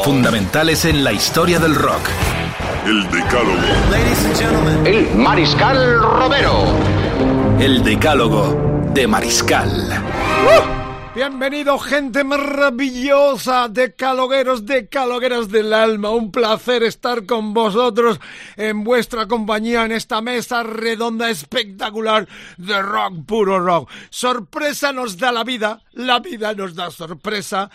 Fundamentales en la historia del rock. El Decálogo. El Mariscal Romero. El decálogo de Mariscal. Bienvenido, gente maravillosa de calogueros, de calogueras del alma. Un placer estar con vosotros en vuestra compañía en esta mesa redonda espectacular de rock, puro rock. Sorpresa nos da la vida, la vida nos da sorpresa.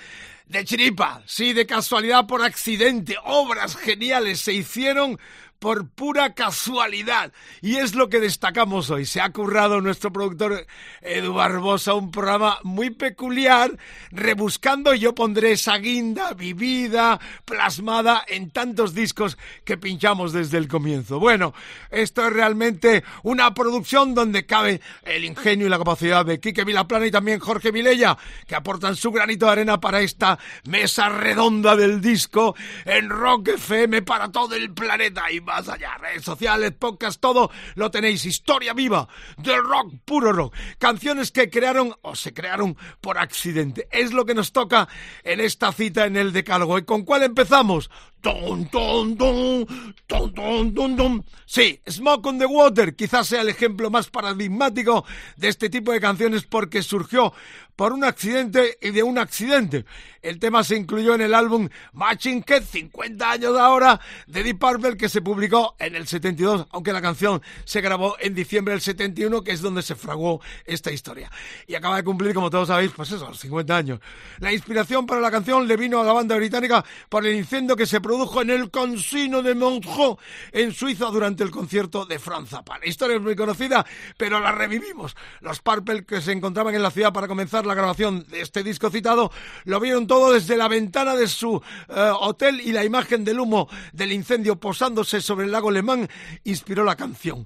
De chiripa, sí, de casualidad, por accidente. Obras geniales se hicieron por pura casualidad. Y es lo que destacamos hoy. Se ha currado nuestro productor Edu Barbosa un programa muy peculiar, rebuscando, yo pondré esa guinda vivida, plasmada en tantos discos que pinchamos desde el comienzo. Bueno, esto es realmente una producción donde cabe el ingenio y la capacidad de Quique Vilaplana y también Jorge Vilella, que aportan su granito de arena para esta mesa redonda del disco en Rock FM para todo el planeta más allá. Redes sociales, podcast, todo lo tenéis. Historia viva del rock, puro rock. Canciones que crearon o se crearon por accidente. Es lo que nos toca en esta cita en el Decálogo. ¿Y con cuál empezamos? Ton, ton, ton, ton, ton, ton, ton. Sí, Smoke on the Water quizás sea el ejemplo más paradigmático de este tipo de canciones porque surgió por un accidente y de un accidente. El tema se incluyó en el álbum Matching Head, 50 años ahora, de Deep Purple, que se publicó en el 72, aunque la canción se grabó en diciembre del 71, que es donde se fraguó esta historia. Y acaba de cumplir, como todos sabéis, pues eso, los 50 años. La inspiración para la canción le vino a la banda británica por el incendio que se produjo en el Consino de Montreux, en Suiza, durante el concierto de Franz Zappa. Historia es muy conocida, pero la revivimos. Los Purple que se encontraban en la ciudad para comenzar la grabación de este disco citado, lo vieron todo desde la ventana de su eh, hotel y la imagen del humo del incendio posándose sobre el lago Le Mans inspiró la canción.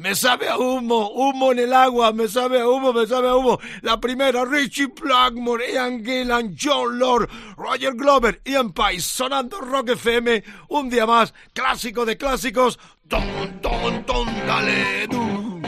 Me sabe a humo, humo en el agua, me sabe a humo, me sabe a humo. La primera, Richie Blackmore, Ian Gillan, John Lord, Roger Glover, Ian Pais, sonando Rock FM, un día más, clásico de clásicos. Ton, ton, ton, dale, du.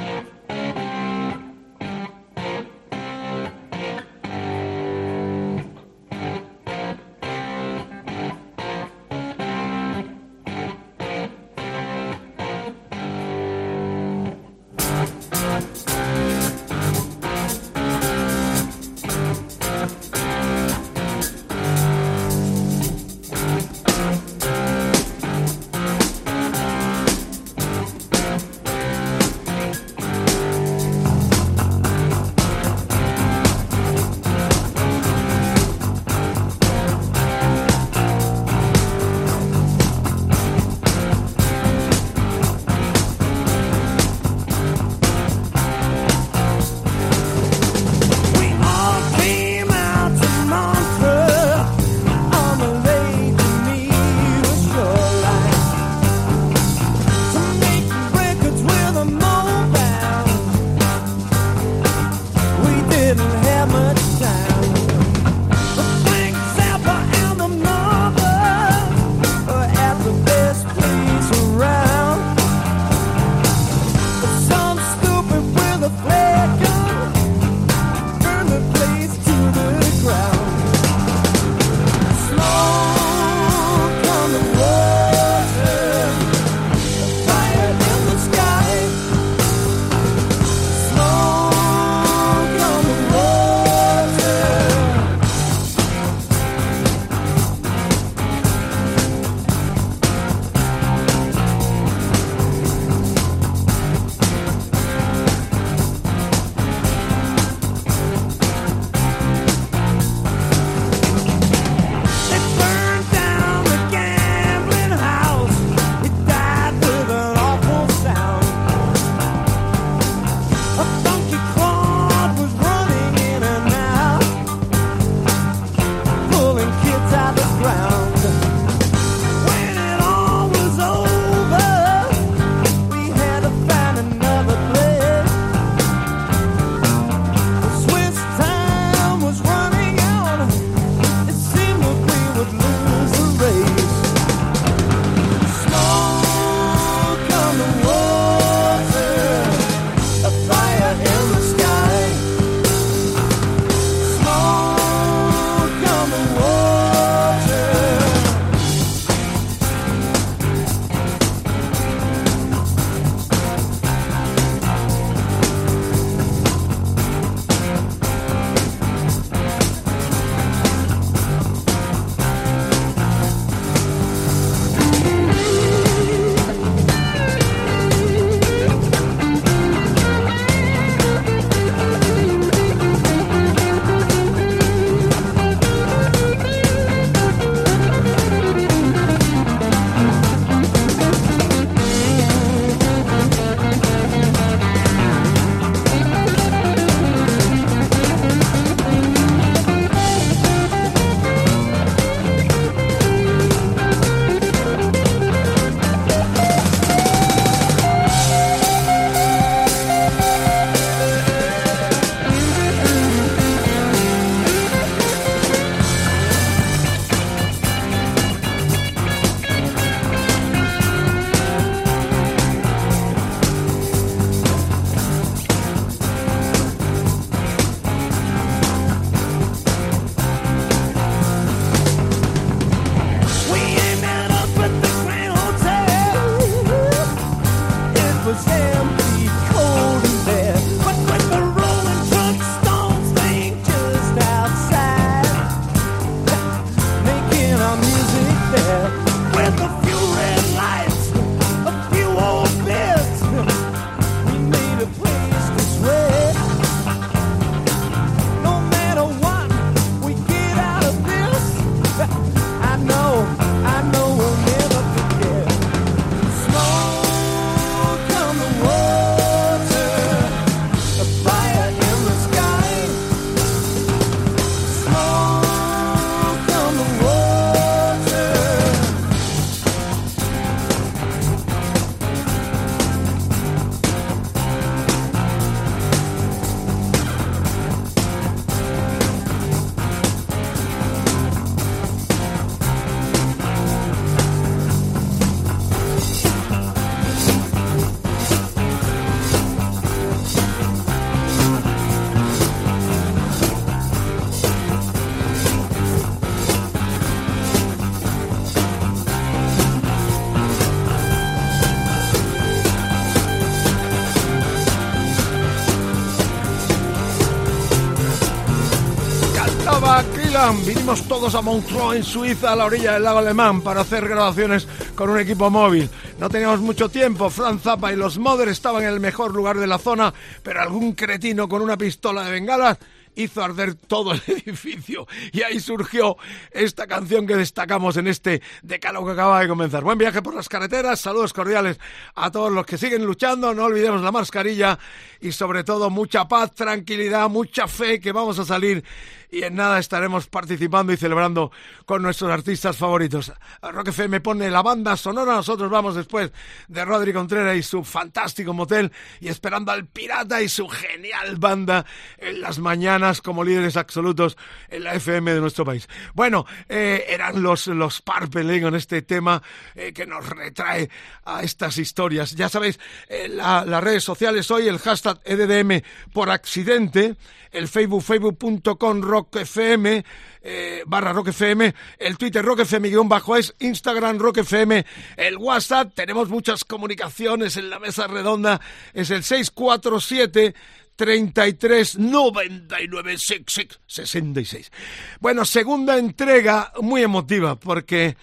Todos a Montreux, en Suiza, a la orilla del lago alemán, para hacer grabaciones con un equipo móvil. No teníamos mucho tiempo. Franz Zappa y los Mother estaban en el mejor lugar de la zona, pero algún cretino con una pistola de bengalas hizo arder todo el edificio y ahí surgió esta canción que destacamos en este decálogo que acaba de comenzar. Buen viaje por las carreteras, saludos cordiales a todos los que siguen luchando, no olvidemos la mascarilla y sobre todo mucha paz, tranquilidad, mucha fe que vamos a salir y en nada estaremos participando y celebrando con nuestros artistas favoritos. Rock FM pone la banda sonora, nosotros vamos después de Rodri Contreras y su fantástico motel y esperando al Pirata y su genial banda en las mañanas como líderes absolutos en la FM de nuestro país. Bueno, eh, eran los, los Purple en este tema eh, que nos retrae a estas historias. Ya sabéis, eh, las redes sociales hoy, el hashtag EDDM por accidente, el Facebook, facebook.com Rock FM, eh, barra Rock FM, el Twitter Rock FM guion bajo es, Instagram Rock FM, el WhatsApp, tenemos muchas comunicaciones en la mesa redonda, es el 647 33 99 66. Bueno, segunda entrega muy emotiva porque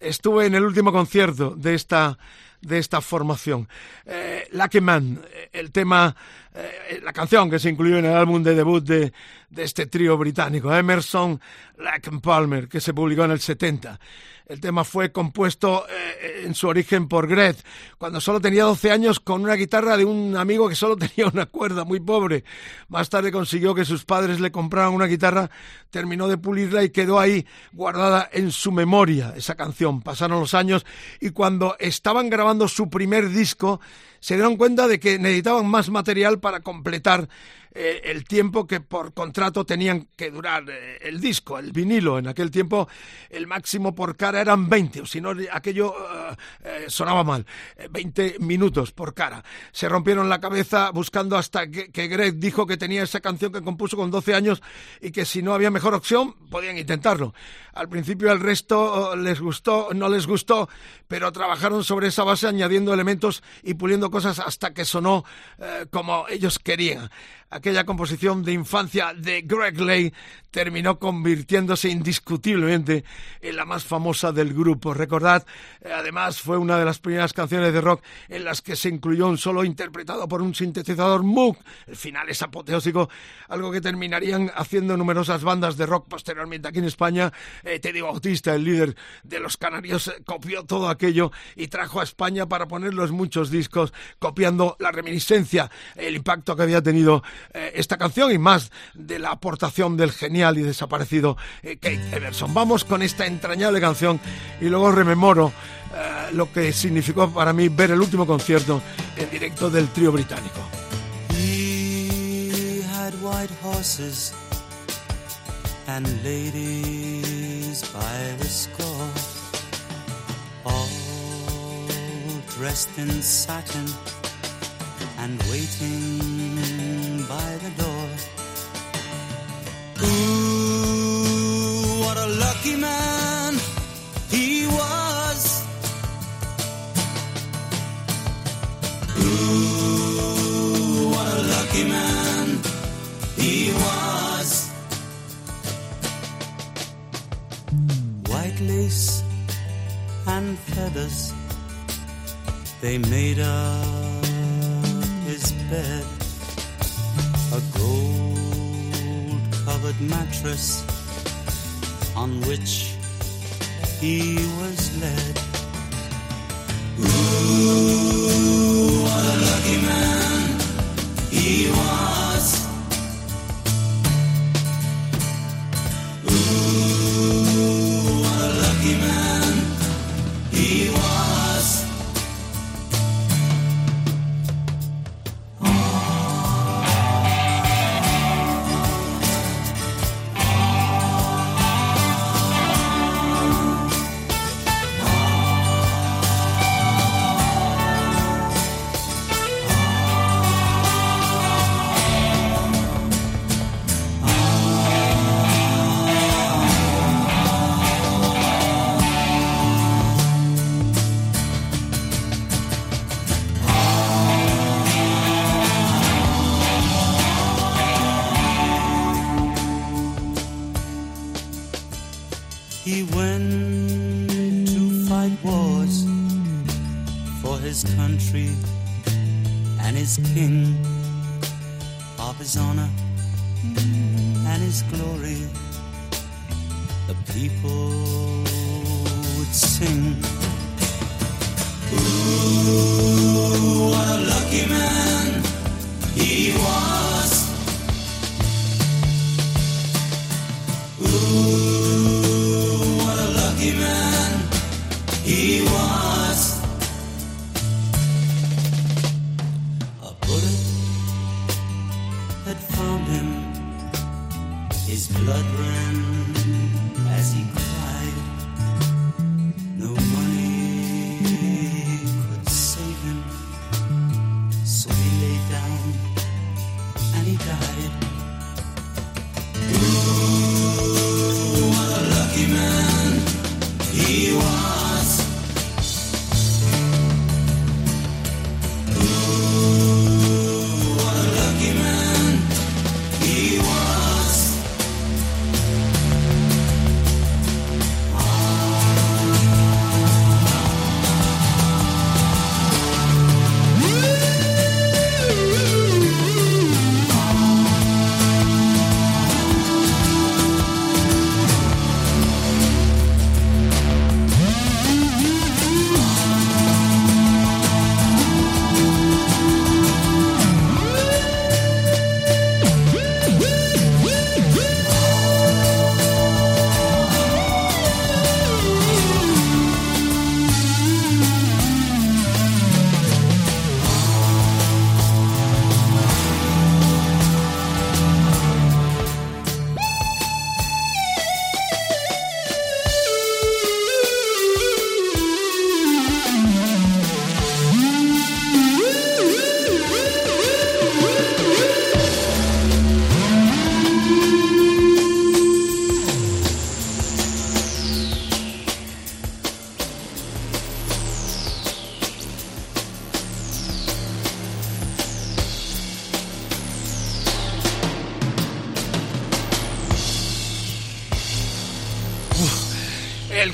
estuve en el último concierto de esta de esta formación. Eh, Lucky Man, el tema eh, la canción que se incluyó en el álbum de debut de, este trío británico, Emerson, Lake Palmer, que se publicó en el 70. El tema fue compuesto eh, en su origen por Greg, cuando solo tenía 12 años con una guitarra de un amigo que solo tenía una cuerda, muy pobre. Más tarde consiguió que sus padres le compraran una guitarra, terminó de pulirla y quedó ahí guardada en su memoria esa canción. Pasaron los años y cuando estaban grabando su primer disco, se dieron cuenta de que necesitaban más material para completar eh, el tiempo que por contrato tenían que durar eh, el disco, el vinilo. En aquel tiempo el máximo por cara eran 20, o si no aquello eh, sonaba mal. 20 minutos por cara. Se rompieron la cabeza buscando hasta que, que, Greg dijo que tenía esa canción que compuso con 12 años y que si no había mejor opción podían intentarlo. Al principio el resto les gustó, no les gustó, pero trabajaron sobre esa base añadiendo elementos y puliendo cosas hasta que sonó como ellos querían aquella composición de infancia de Greg Lay terminó convirtiéndose indiscutiblemente en la más famosa del grupo. Recordad, eh, además fue una de las primeras canciones de rock en las que se incluyó un solo interpretado por un sintetizador Moog. El final es apoteósico, algo que terminarían haciendo numerosas bandas de rock posteriormente aquí en España. Eh, Teddy Bautista, el líder de los Canarios, eh, copió todo aquello y trajo a España para ponerlo en muchos discos, copiando la reminiscencia, el impacto que había tenido eh, esta canción y más de la aportación del genial y desaparecido eh, Kate Everson. Vamos con esta entrañable canción y luego rememoro eh, lo que significó para mí ver el último concierto en directo del trío británico. He had white horses and ladies by the score, all dressed in satin and waiting by the door. Ooh, what a lucky man he was. Ooh, what a lucky man he was. White lace and feathers, they made up his bed, a gold covered mattress on which he was led. Ooh, what a lucky man he was.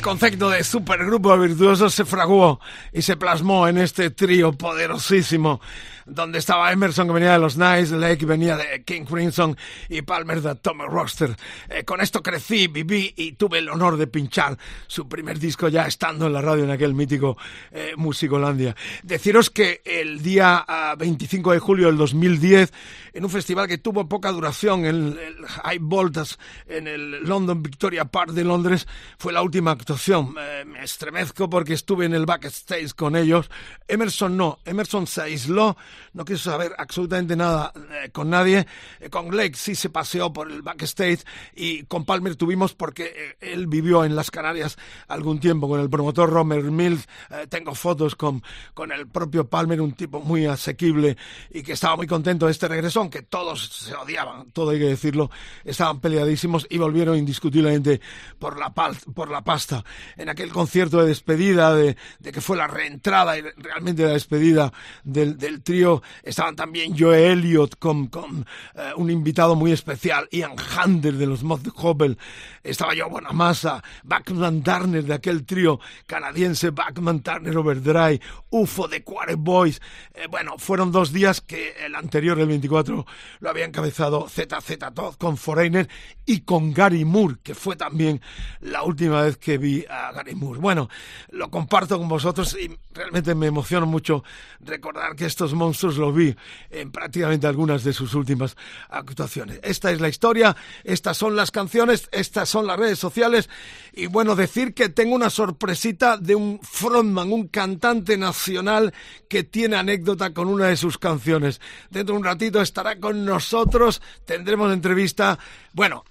Concepto de supergrupo virtuoso se fraguó y se plasmó en este trío poderosísimo donde estaba Emerson que venía de los Nice, Lake venía de King Crimson y Palmer de Tommy Roster. Eh, con esto crecí, viví y tuve el honor de pinchar su primer disco ya estando en la radio en aquel mítico eh, Musicolandia. Deciros que el día ah, 25 de julio del 2010, en un festival que tuvo poca duración, el, el High Voltage en el London Victoria Park de Londres, fue la última actuación. Eh, me estremezco porque estuve en el backstage con ellos. Emerson no, Emerson se aisló no quiso saber absolutamente nada eh, con nadie. Eh, con Blake sí se paseó por el backstage y con Palmer tuvimos porque eh, él vivió en las Canarias algún tiempo con el promotor Romer Mills. Tengo fotos con, con el propio Palmer, un tipo muy asequible y que estaba muy contento de este regreso, aunque todos se odiaban, todo hay que decirlo, estaban peleadísimos y volvieron indiscutiblemente por la, por la pasta. En aquel concierto de despedida, de, que fue la reentrada y realmente la despedida del trío, estaban también Joe Elliott con, eh, un invitado muy especial, Ian Hander de los Moth Hobble, estaba yo Bonamassa, Backman Turner de aquel trío canadiense, Backman Turner Overdrive, UFO de Quarry Boys. Eh, bueno, fueron dos días que el anterior, el 24, lo había encabezado ZZ Todd con Foreigner y con Gary Moore, que fue también la última vez que vi a Gary Moore. Bueno, lo comparto con vosotros y realmente me emociona mucho recordar que estos monstruos los vi en prácticamente algunas de sus últimas actuaciones. Esta es la historia, estas son las canciones, estas son las redes sociales y bueno, decir que tengo una sorpresita de un frontman, un cantante nacional que tiene anécdota con una de sus canciones. Dentro de un ratito estará con nosotros, tendremos entrevista, bueno,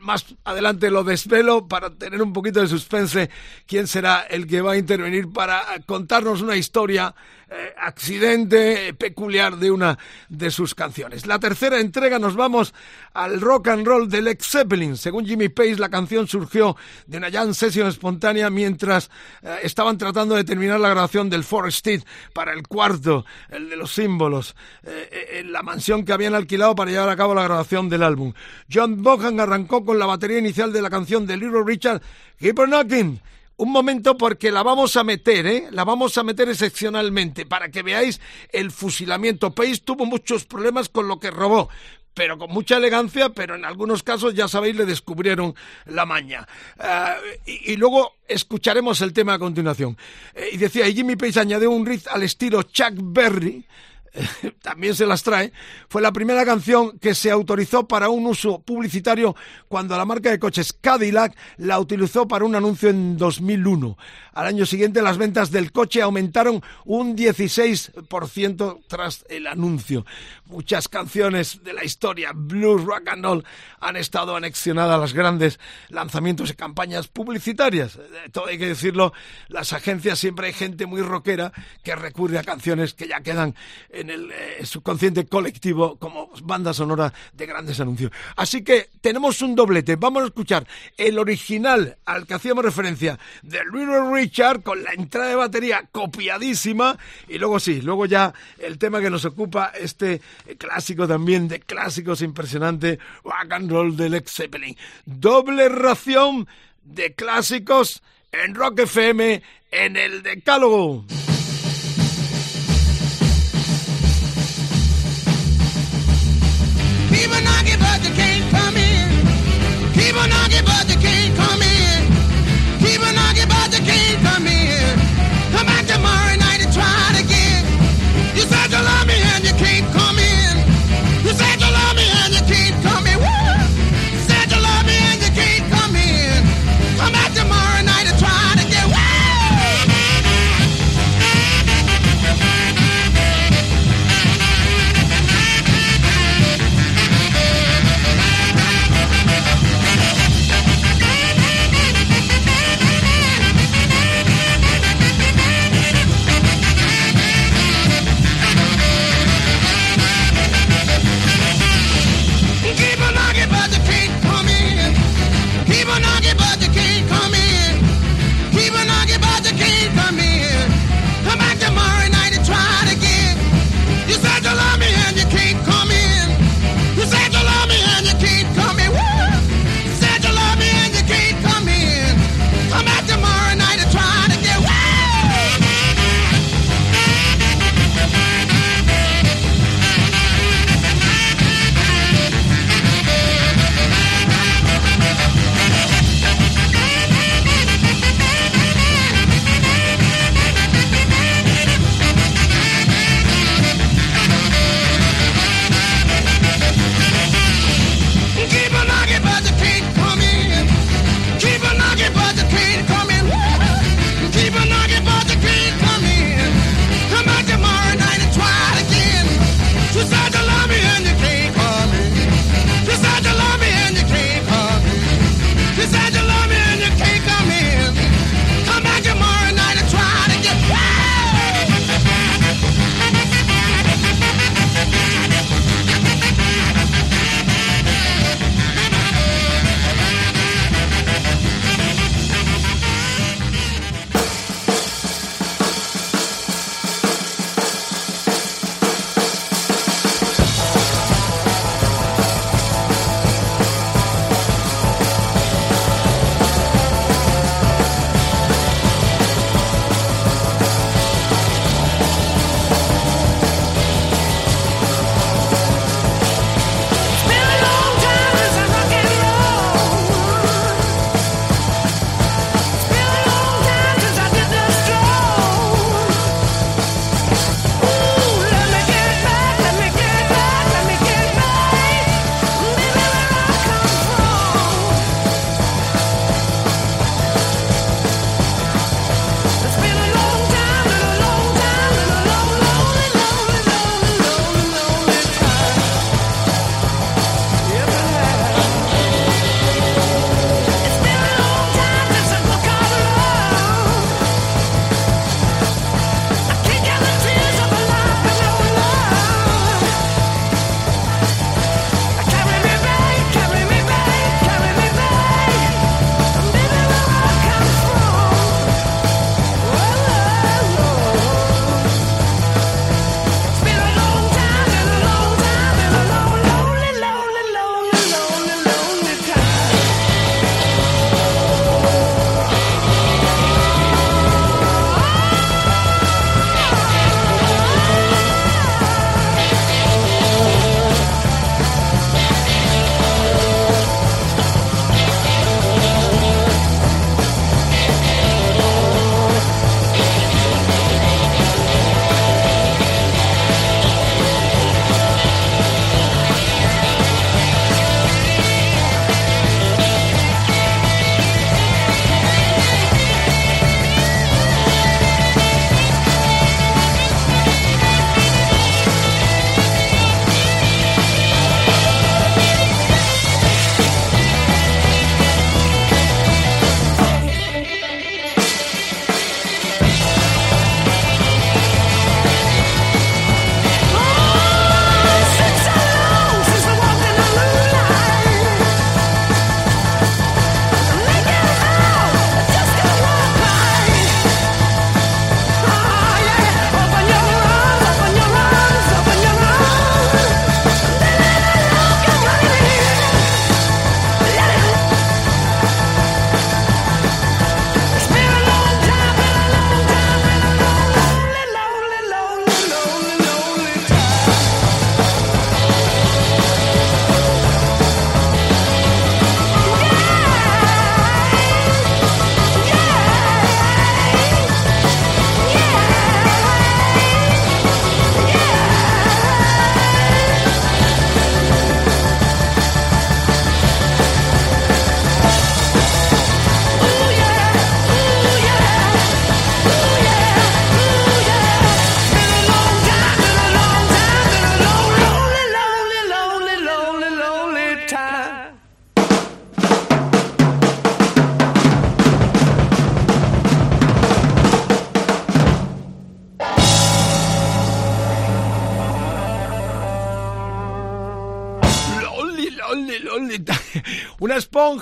más adelante lo desvelo para tener un poquito de suspense quién será el que va a intervenir para contarnos una historia eh, accidente peculiar de una de sus canciones. La tercera entrega nos vamos al rock and roll de Led Zeppelin. Según Jimmy Page, la canción surgió de una jam session espontánea mientras eh, estaban tratando de terminar la grabación del Forest It para el cuarto, el de los símbolos, eh, la mansión que habían alquilado para llevar a cabo la grabación del álbum. John Bohan arrancó con la batería inicial de la canción de Little Richard, Keep on Knocking un momento porque la vamos a meter, ¿eh? La vamos a meter excepcionalmente para que veáis el fusilamiento. Pace tuvo muchos problemas con lo que robó, pero con mucha elegancia, pero en algunos casos, ya sabéis, le descubrieron la maña. Eh, y, luego escucharemos el tema a continuación. Eh, y decía, y Jimmy Page añadió un riff al estilo Chuck Berry, también se las trae, fue la primera canción que se autorizó para un uso publicitario cuando la marca de coches Cadillac la utilizó para un anuncio en 2001. Al año siguiente las ventas del coche aumentaron un 16% tras el anuncio. Muchas canciones de la historia blues, rock and roll han estado anexionadas a los grandes lanzamientos y campañas publicitarias. Todo hay que decirlo, las agencias siempre hay gente muy rockera que recurre a canciones que ya quedan el eh, subconsciente colectivo como banda sonora de grandes anuncios. Así que tenemos un doblete. Vamos a escuchar el original al que hacíamos referencia de Little Richard con la entrada de batería copiadísima y luego sí, luego ya el tema que nos ocupa este clásico también de clásicos impresionante rock and roll de Led Zeppelin. Doble ración de clásicos en Rock FM en el Decálogo.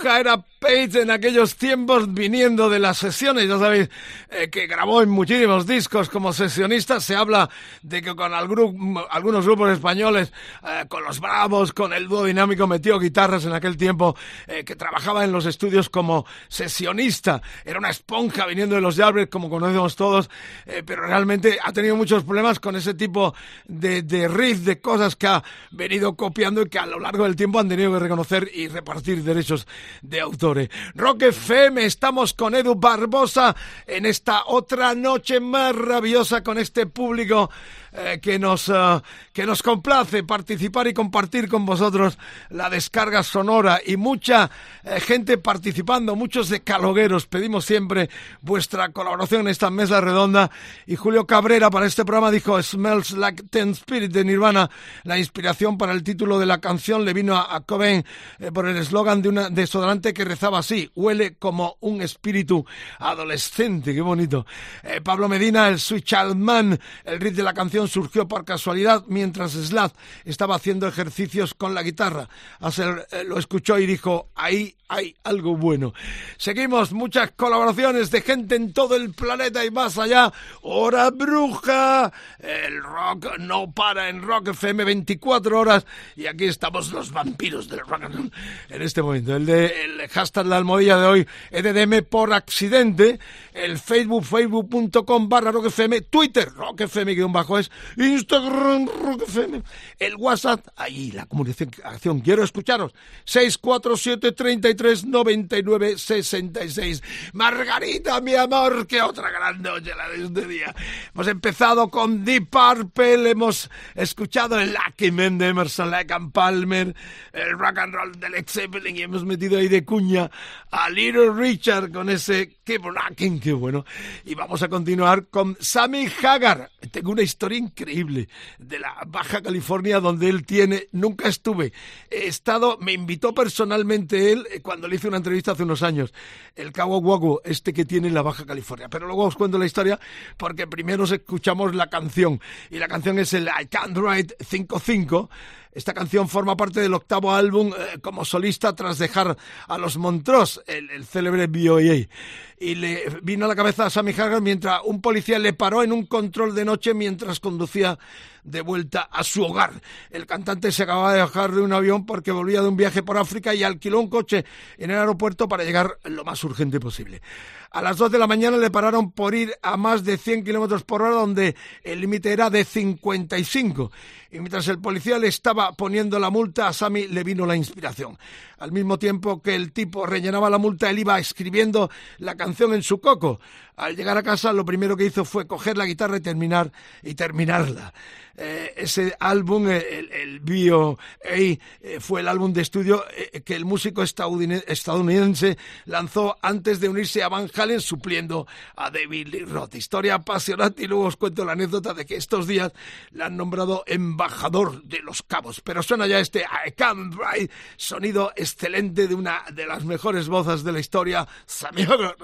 Una en aquellos tiempos viniendo de las sesiones, ya sabéis eh, que grabó en muchísimos discos como sesionista, se habla de que con algunos grupos españoles, eh, con los Bravos, con el dúo dinámico metió guitarras en aquel tiempo, eh, que trabajaba en los estudios como sesionista, era una esponja viniendo de los Yardbirds como conocemos todos, pero realmente ha tenido muchos problemas con ese tipo de, de riff, de cosas que ha venido copiando y que a lo largo del tiempo han tenido que reconocer y repartir derechos de autor. Rock FM, estamos con Edu Barbosa en esta otra noche maravillosa con este público eh, que, nos, eh, que nos complace participar y compartir con vosotros la descarga sonora y mucha eh, gente participando, muchos de calogueros. Pedimos siempre vuestra colaboración en esta mesa redonda y Julio Cabrera para este programa dijo Smells Like Ten Spirit de Nirvana. La inspiración para el título de la canción le vino a, Cobain por el eslogan de una desodorante que rezaba así, huele como un espíritu adolescente, qué bonito. Pablo Medina, el Sweet Child Man, el ritmo de la canción surgió por casualidad mientras Slav estaba haciendo ejercicios con la guitarra. Hassel eh, lo escuchó y dijo, ahí hay algo bueno. Seguimos, muchas colaboraciones de gente en todo el planeta y más allá. Hora bruja, el rock no para en Rock FM 24 horas. Y aquí estamos los vampiros del rock en este momento. El de el hashtag la almohadilla de hoy, EDM por accidente, el Facebook, facebook.com barra Rock FM, Twitter, Rock FM guion bajo es, Instagram, Rock FM, el WhatsApp, ahí la comunicación, quiero escucharos, 647 99 66. Margarita, mi amor, qué otra gran noche la de este día. Hemos empezado con Deep Purple, hemos escuchado el Lucky Men de Emerson, Lake and Palmer, el rock and roll del Led Zeppelin y hemos metido ahí de cuña a Little Richard con ese Keep Rocking, qué bueno. Y vamos a continuar con Sammy Hagar. Tengo una historia increíble de la Baja California donde él tiene, nunca estuve, he estado, me invitó personalmente él eh, cuando le hice una entrevista hace unos años, el Cabo este que tiene en la Baja California. Pero luego os cuento la historia porque primero escuchamos la canción y la canción es el I Can't Write 5-5 esta canción forma parte del octavo álbum eh, como solista tras dejar a los Montrose, el, célebre BOA. Y le vino a la cabeza a Sammy Hagar mientras un policía le paró en un control de noche mientras conducía de vuelta a su hogar. El cantante se acababa de bajar de un avión porque volvía de un viaje por África y alquiló un coche en el aeropuerto para llegar lo más urgente posible. A las 2 de la mañana le pararon por ir a más de 100 kilómetros por hora, donde el límite era de 55. Y mientras el policía le estaba poniendo la multa, a Sammy le vino la inspiración. Al mismo tiempo que el tipo rellenaba la multa, él iba escribiendo la canción en su coco. Al llegar a casa, lo primero que hizo fue coger la guitarra y terminar y terminarla. Eh, ese álbum, el, el Bio eh, fue el álbum de estudio eh, que el músico estadounidense lanzó antes de unirse a Van Halen, supliendo a David Lee Roth. Historia apasionante y luego os cuento la anécdota de que estos días le han nombrado embajador de los cabos. Pero suena ya este I Can't Write, sonido excelente de una de las mejores voces de la historia, Sammy Drive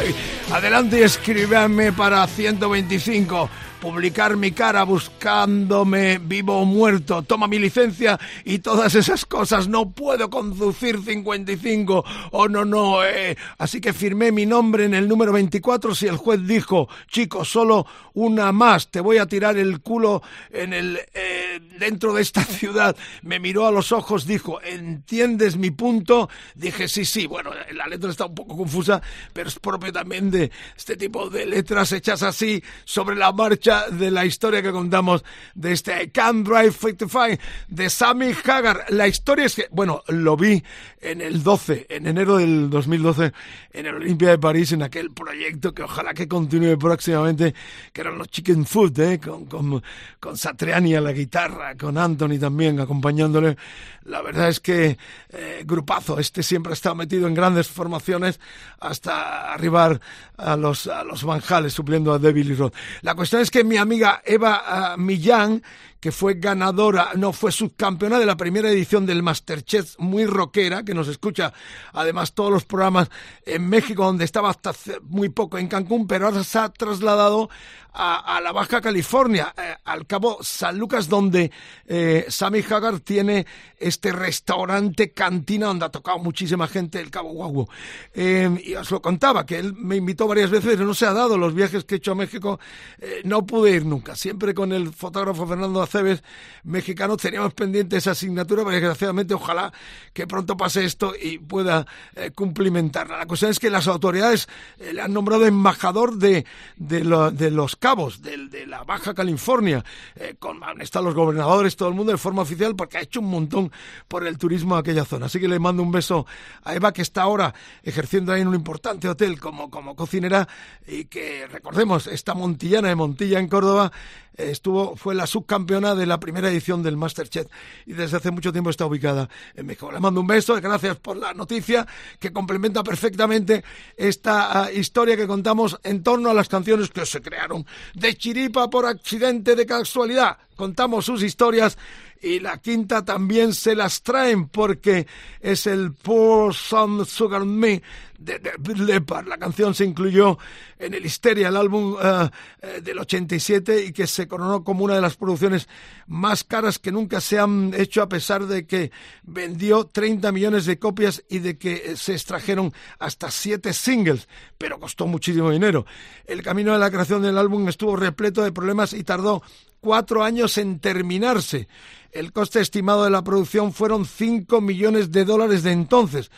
55. Adelante y escríbame para 125 publicar mi cara buscándome vivo o muerto, toma mi licencia y todas esas cosas. No puedo conducir 55. Oh, no, no. Eh. Así que firmé mi nombre en el número 24 si el juez dijo, chico, solo una más, te voy a tirar el culo en el eh, dentro de esta ciudad. Me miró a los ojos, dijo, ¿entiendes mi punto? Dije, sí, sí. Bueno, la letra está un poco confusa, pero es propio también de este tipo de letras hechas así sobre la marcha de la historia que contamos de este Can Drive 55 de Sammy Hagar. La historia es que, bueno, lo vi en el 12, en enero del 2012, en el Olimpia de París, en aquel proyecto que ojalá que continúe próximamente, que eran los Chicken Food, ¿eh? con, con, con Satriani a la guitarra, con Anthony también acompañándole. La verdad es que eh, grupazo, este siempre estado metido en grandes formaciones hasta arribar a los, a los manjales, supliendo a Devil y Rod. La cuestión es que mi amiga Eva uh, Millán, que fue ganadora, no, fue subcampeona de la primera edición del Masterchef, muy rockera, que nos escucha además todos los programas en México, donde estaba hasta muy poco en Cancún, pero ahora se ha trasladado a, la Baja California, eh, al Cabo San Lucas, donde eh, Sammy Hagar tiene este restaurante cantina donde ha tocado muchísima gente el Cabo Guagua. Eh, y os lo contaba, que él me invitó varias veces, no se ha dado los viajes que he hecho a México, eh, no pude ir nunca, siempre con el fotógrafo Fernando Aceves, mexicano, teníamos pendiente esa asignatura, pero desgraciadamente ojalá que pronto pase esto y pueda eh, cumplimentarla. La cuestión es que las autoridades eh, le han nombrado embajador de, de, lo, de los cabos, de, la Baja California, eh, con, están los gobernadores, todo el mundo de forma oficial, porque ha hecho un montón por el turismo a aquella zona. Así que le mando un beso a Eva, que está ahora ejerciendo ahí en un importante hotel como, como cocinera y que, recordemos, esta montillana de Montilla en Córdoba estuvo, fue la subcampeona de la primera edición del Masterchef y desde hace mucho tiempo está ubicada en México. Le mando un beso, gracias por la noticia que complementa perfectamente esta uh, historia que contamos en torno a las canciones que se crearon de chiripa por accidente de casualidad. Contamos sus historias y la quinta también se las traen porque es el Pour Some Sugar Me de, de Leppard. La canción se incluyó en el Histeria, el álbum uh, del 87 y que se coronó como una de las producciones más caras que nunca se han hecho a pesar de que vendió 30 millones de copias y de que se extrajeron hasta siete singles, pero costó muchísimo dinero. El camino de la creación del álbum estuvo repleto de problemas y tardó cuatro años en terminarse. El coste estimado de la producción fueron 5 millones de dólares de entonces.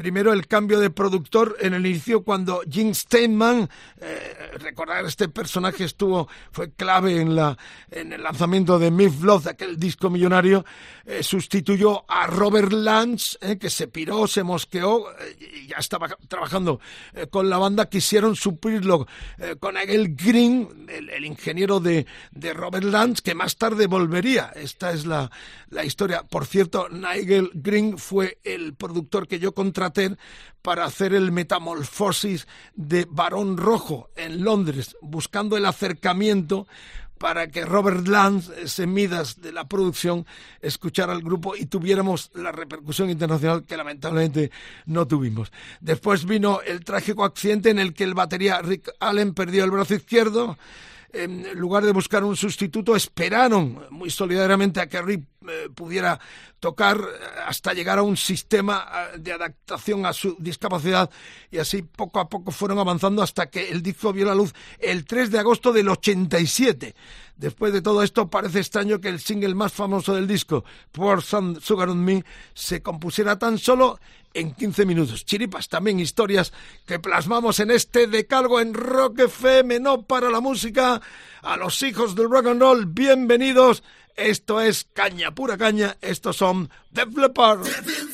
Primero el cambio de productor en el inicio cuando Jim Steinman, eh, recordar este personaje estuvo, fue clave en, la, en el lanzamiento de Myth Love, aquel disco millonario, eh, sustituyó a Robert Lance, eh, que se piró, se mosqueó, y ya estaba trabajando con la banda, quisieron suplirlo con aquel Green, el, el ingeniero de, de, Robert Lance, que más tarde volvería. Esta es la, la historia. Por cierto, Nigel Green fue el productor que yo contraté para hacer el metamorfosis de Barón Rojo en Londres, buscando el acercamiento para que Robert Lance, ese Midas de la producción, escuchara al grupo y tuviéramos la repercusión internacional que lamentablemente no tuvimos. Después vino el trágico accidente en el que el batería Rick Allen perdió el brazo izquierdo. En lugar de buscar un sustituto, esperaron muy solidariamente a que Rick eh, pudiera tocar hasta llegar a un sistema de adaptación a su discapacidad y así poco a poco fueron avanzando hasta que el disco vio la luz el 3 de agosto del 87. Después de todo esto, parece extraño que el single más famoso del disco, Pour Some Sugar on Me, se compusiera tan solo en 15 minutos. Chiripas, también historias que plasmamos en este decalgo en Rock FM, no para la música. A los hijos del rock and roll, bienvenidos. Esto es caña, pura caña. Estos son The Flipper.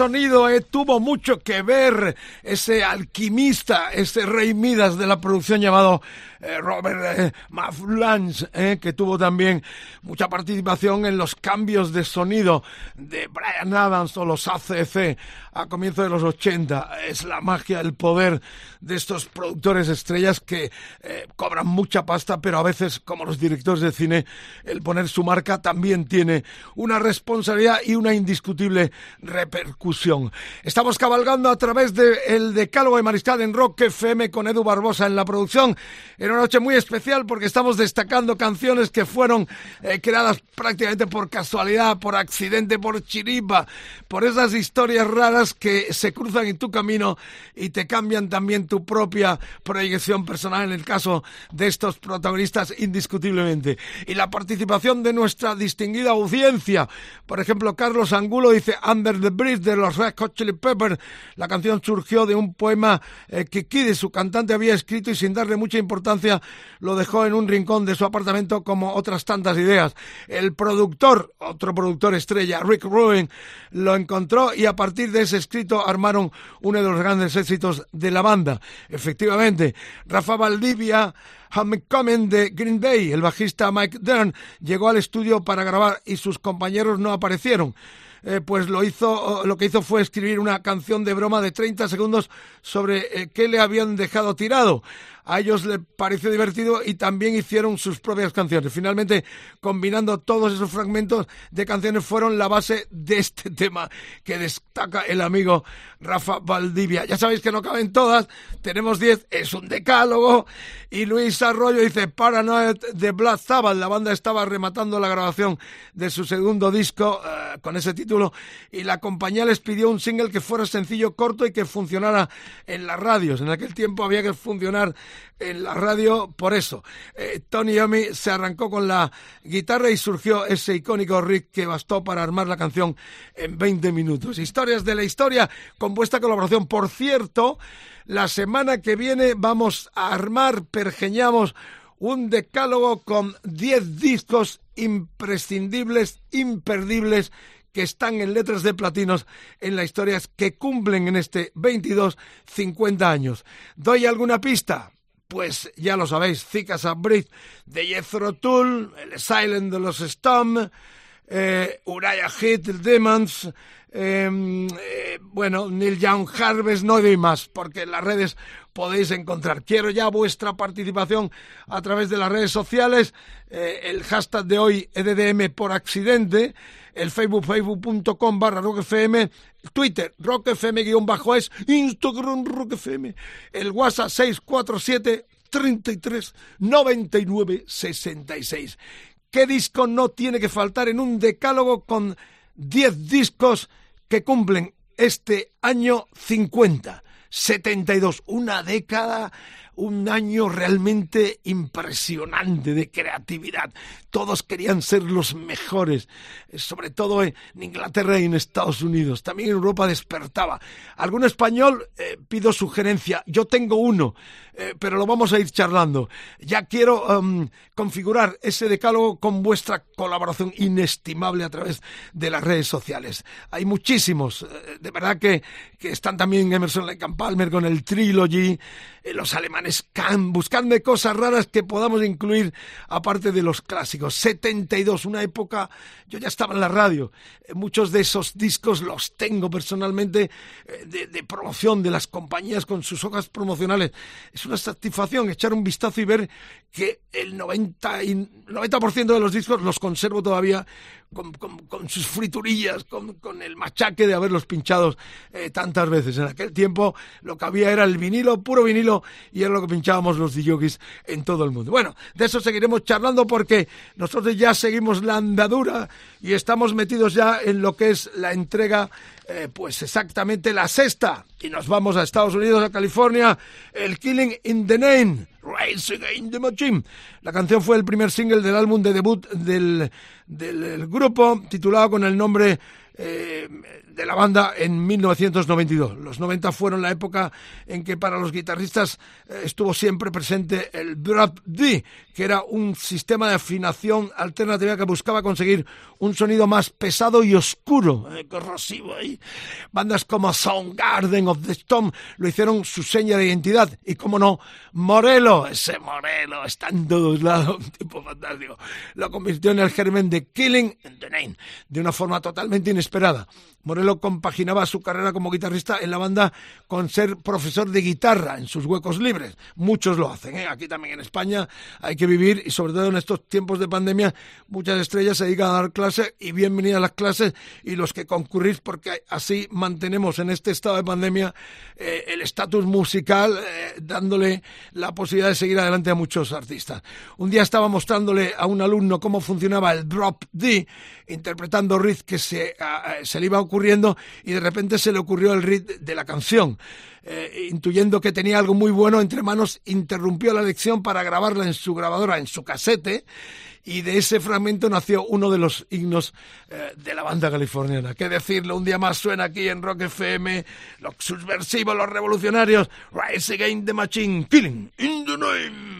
Sonido eh, tuvo mucho que ver ese alquimista, ese rey Midas de la producción llamado eh, Robert eh, eh, que tuvo también mucha participación en los cambios de sonido de Brian Adams o los ACC a comienzos de los 80. Es la magia, el poder de estos productores estrellas que eh, cobran mucha pasta, pero a veces, como los directores de cine, el poner su marca también tiene una responsabilidad y una indiscutible repercusión. Estamos cabalgando a través del el Decálogo de Mariscal en Rock FM con Edu Barbosa en la producción. En una noche muy especial porque estamos destacando canciones que fueron eh, creadas prácticamente por casualidad, por accidente, por chiripa, por esas historias raras que se cruzan en tu camino y te cambian también tu propia proyección personal en el caso de estos protagonistas indiscutiblemente. Y la participación de nuestra distinguida audiencia. Por ejemplo, Carlos Angulo dice Under the Bridge de los Red Hot Chili Peppers. La canción surgió de un poema eh, que Kid, su cantante, había escrito y sin darle mucha importancia lo dejó en un rincón de su apartamento como otras tantas ideas. El productor, otro productor estrella, Rick Rubin, lo encontró y a partir de ese escrito armaron uno de los grandes éxitos de la banda. Efectivamente, Rafa Valdivia de Green Day, el bajista Mike Dern, llegó al estudio para grabar y sus compañeros no aparecieron. Eh, pues lo hizo, lo que hizo fue escribir una canción de broma de 30 segundos sobre eh, qué le habían dejado tirado a ellos les pareció divertido y también hicieron sus propias canciones. Finalmente, combinando todos esos fragmentos de canciones, fueron la base de este tema que destaca el amigo Rafa Valdivia. Ya sabéis que no caben todas, tenemos 10, es un decálogo. Y Luis Arroyo dice, Paranoid de Black Sabbath, la banda estaba rematando la grabación de su segundo disco eh, con ese título y la compañía les pidió un single que fuera sencillo, corto y que funcionara en las radios. En aquel tiempo había que funcionar en la radio por eso. Eh, Tony Yomi se arrancó con la guitarra y surgió ese icónico riff que bastó para armar la canción en 20 minutos. Historias de la historia con vuestra colaboración. Por cierto, la semana que viene vamos a armar, pergeñamos un decálogo con 10 discos imprescindibles, imperdibles que están en letras de platinos en la historia que cumplen en este 22 50 años. ¿Doy alguna pista? Pues ya lo sabéis, Zika Bridge de Jethro Tull, el Silent de los Storm, eh, Uriah Heep, Demons, em, eh, bueno, Neil Young Harvest, no doy más, porque en las redes podéis encontrar. Quiero ya vuestra participación a través de las redes sociales, eh, el hashtag de hoy EDDM por accidente, el Facebook, facebook.com barra rockfm, Twitter, rockfm guion bajo es, Instagram rockfm, el WhatsApp 647 33 99 66. ¿Qué disco no tiene que faltar en un decálogo con 10 discos que cumplen este año 50? 72, una década un año realmente impresionante de creatividad. Todos querían ser los mejores, sobre todo en Inglaterra y en Estados Unidos. También en Europa despertaba. ¿Algún español? Eh, pido sugerencia. Yo tengo uno, eh, pero lo vamos a ir charlando. Ya quiero em, configurar ese decálogo con vuestra colaboración inestimable a través de las redes sociales. Hay muchísimos, eh, de verdad que, que están también Emerson Lake Palmer con el Trilogy, los alemanes Can, buscadme cosas raras que podamos incluir aparte de los clásicos. 72, una época, yo ya estaba en la radio, eh, muchos de esos discos los tengo personalmente eh, de, promoción de las compañías con sus hojas promocionales. Es una satisfacción echar un vistazo y ver que el 90, y 90 de los discos los conservo todavía con, sus friturillas, con, el machaque de haberlos pinchado eh, tantas veces. En aquel tiempo lo que había era el vinilo, puro vinilo, y era lo que pinchábamos los DJs en todo el mundo. Bueno, de eso seguiremos charlando porque nosotros ya seguimos la andadura y estamos metidos ya en lo que es la entrega, eh, pues exactamente la sexta. Y nos vamos a Estados Unidos, a California, el Killing in the Name. Rise Again the Machine. La canción fue el primer single del álbum de debut del, del grupo, titulado con el nombre eh, de la banda en 1992. Los 90 fueron la época en que para los guitarristas eh, estuvo siempre presente el Drop D, que era un sistema de afinación alternativa que buscaba conseguir un sonido más pesado y oscuro, eh, corrosivo. ahí. Bandas como Soundgarden of the Storm lo hicieron su seña de identidad. Y como no, Ese Morelo, está en todos lados, un tipo fantástico, lo convirtió en el germen de Killing the Name, de una forma totalmente inesperada. Morelo compaginaba su carrera como guitarrista en la banda con ser profesor de guitarra en sus huecos libres. Muchos lo hacen, ¿eh? aquí también en España hay que vivir y sobre todo en estos tiempos de pandemia muchas estrellas se dedican a dar clases y bienvenidas las clases y los que concurrís porque así mantenemos en este estado de pandemia eh, el estatus musical eh, dándole la posibilidad de seguir adelante a muchos artistas. Un día estaba mostrándole a un alumno cómo funcionaba el drop D interpretando riff que se, se le iba ocurriendo y de repente se le ocurrió el ritmo de la canción. Eh, intuyendo que tenía algo muy bueno entre manos, interrumpió la lección para grabarla en su grabadora, en su casete, y de ese fragmento nació uno de los himnos eh, de la banda californiana. ¿Qué decirlo? Un día más suena aquí en Rock FM, los subversivos, los revolucionarios, Rise Again the Machine, Killing in the Name.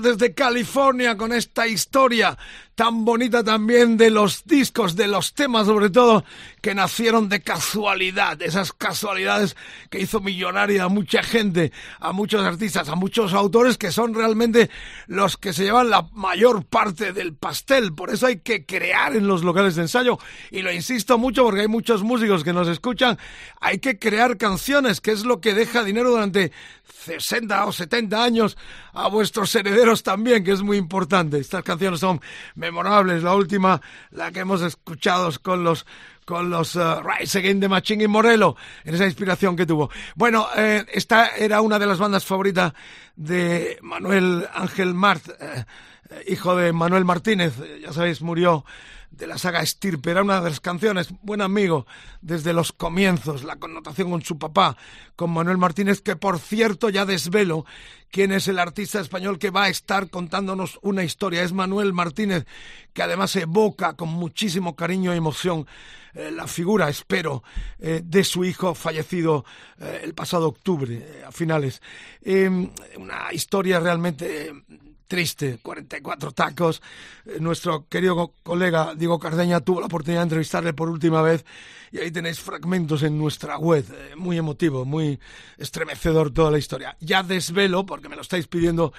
desde California con esta historia tan bonita también de los discos, de los temas sobre todo, que nacieron de casualidad, esas casualidades que hizo millonaria a mucha gente, a muchos artistas, a muchos autores que son realmente los que se llevan la mayor parte del pastel. Por eso hay que crear en los locales de ensayo y lo insisto mucho porque hay muchos músicos que nos escuchan, hay que crear canciones, que es lo que deja dinero durante 60 o 70 años a vuestros herederos también, que es muy importante. Estas canciones son memorables. La última, la que hemos escuchado con los con los uh, Rise Again de Machín y Morelo, en esa inspiración que tuvo. Bueno, eh, esta era una de las bandas favoritas de Manuel Ángel Mart, eh, hijo de Manuel Martínez, ya sabéis, murió de la saga Estirpe, era una de las canciones, buen amigo desde los comienzos, la connotación con su papá, con Manuel Martínez, que por cierto ya desvelo quién es el artista español que va a estar contándonos una historia. Es Manuel Martínez, que además evoca con muchísimo cariño y emoción eh, la figura, espero, eh, de su hijo fallecido eh, el pasado octubre, a finales. Una historia realmente triste, 44 tacos. Eh, nuestro querido co- colega Diego Cardeña tuvo la oportunidad de entrevistarle por última vez y ahí tenéis fragmentos en nuestra web. eh, muy emotivo, muy estremecedor toda la historia. Ya desvelo, porque me lo estáis pidiendo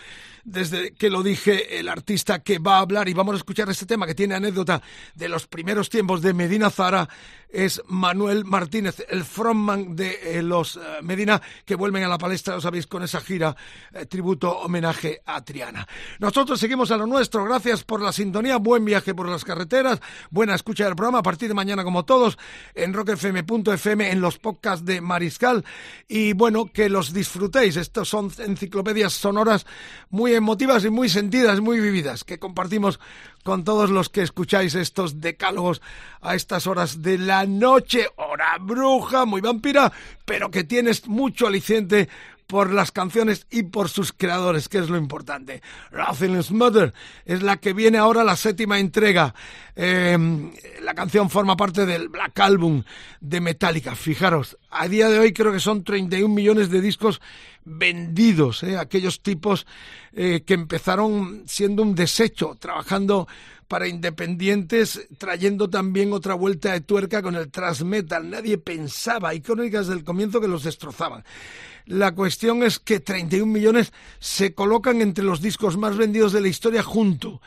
desde que lo dije, el artista que va a hablar y vamos a escuchar este tema que tiene anécdota de los primeros tiempos de Medina Zara es Manuel Martínez, el frontman de eh, los eh, Medina que vuelven a la palestra, lo sabéis, con esa gira tributo homenaje a Triana. Nosotros seguimos a lo nuestro, gracias por la sintonía, buen viaje por las carreteras, buena escucha del programa a partir de mañana como todos en rockfm.fm en los podcasts de Mariscal. Y bueno, que los disfrutéis, estos son enciclopedias sonoras muy emotivas y muy sentidas, muy vividas, que compartimos con todos los que escucháis estos decálogos a estas horas de la noche, hora bruja, muy vampira, pero que tienes mucho aliciente por las canciones y por sus creadores, que es lo importante. Ruthless Mother es la que viene ahora la séptima entrega. Em, la canción forma parte del Black Album de Metallica. Fijaros, a día de hoy creo que son 31 millones de discos vendidos, ¿eh? aquellos tipos eh, que empezaron siendo un desecho, trabajando para independientes, trayendo también otra vuelta de tuerca con el thrash metal. Nadie pensaba, icónicas del comienzo, que los destrozaban. La cuestión es que 31 millones se colocan entre los discos más vendidos de la historia junto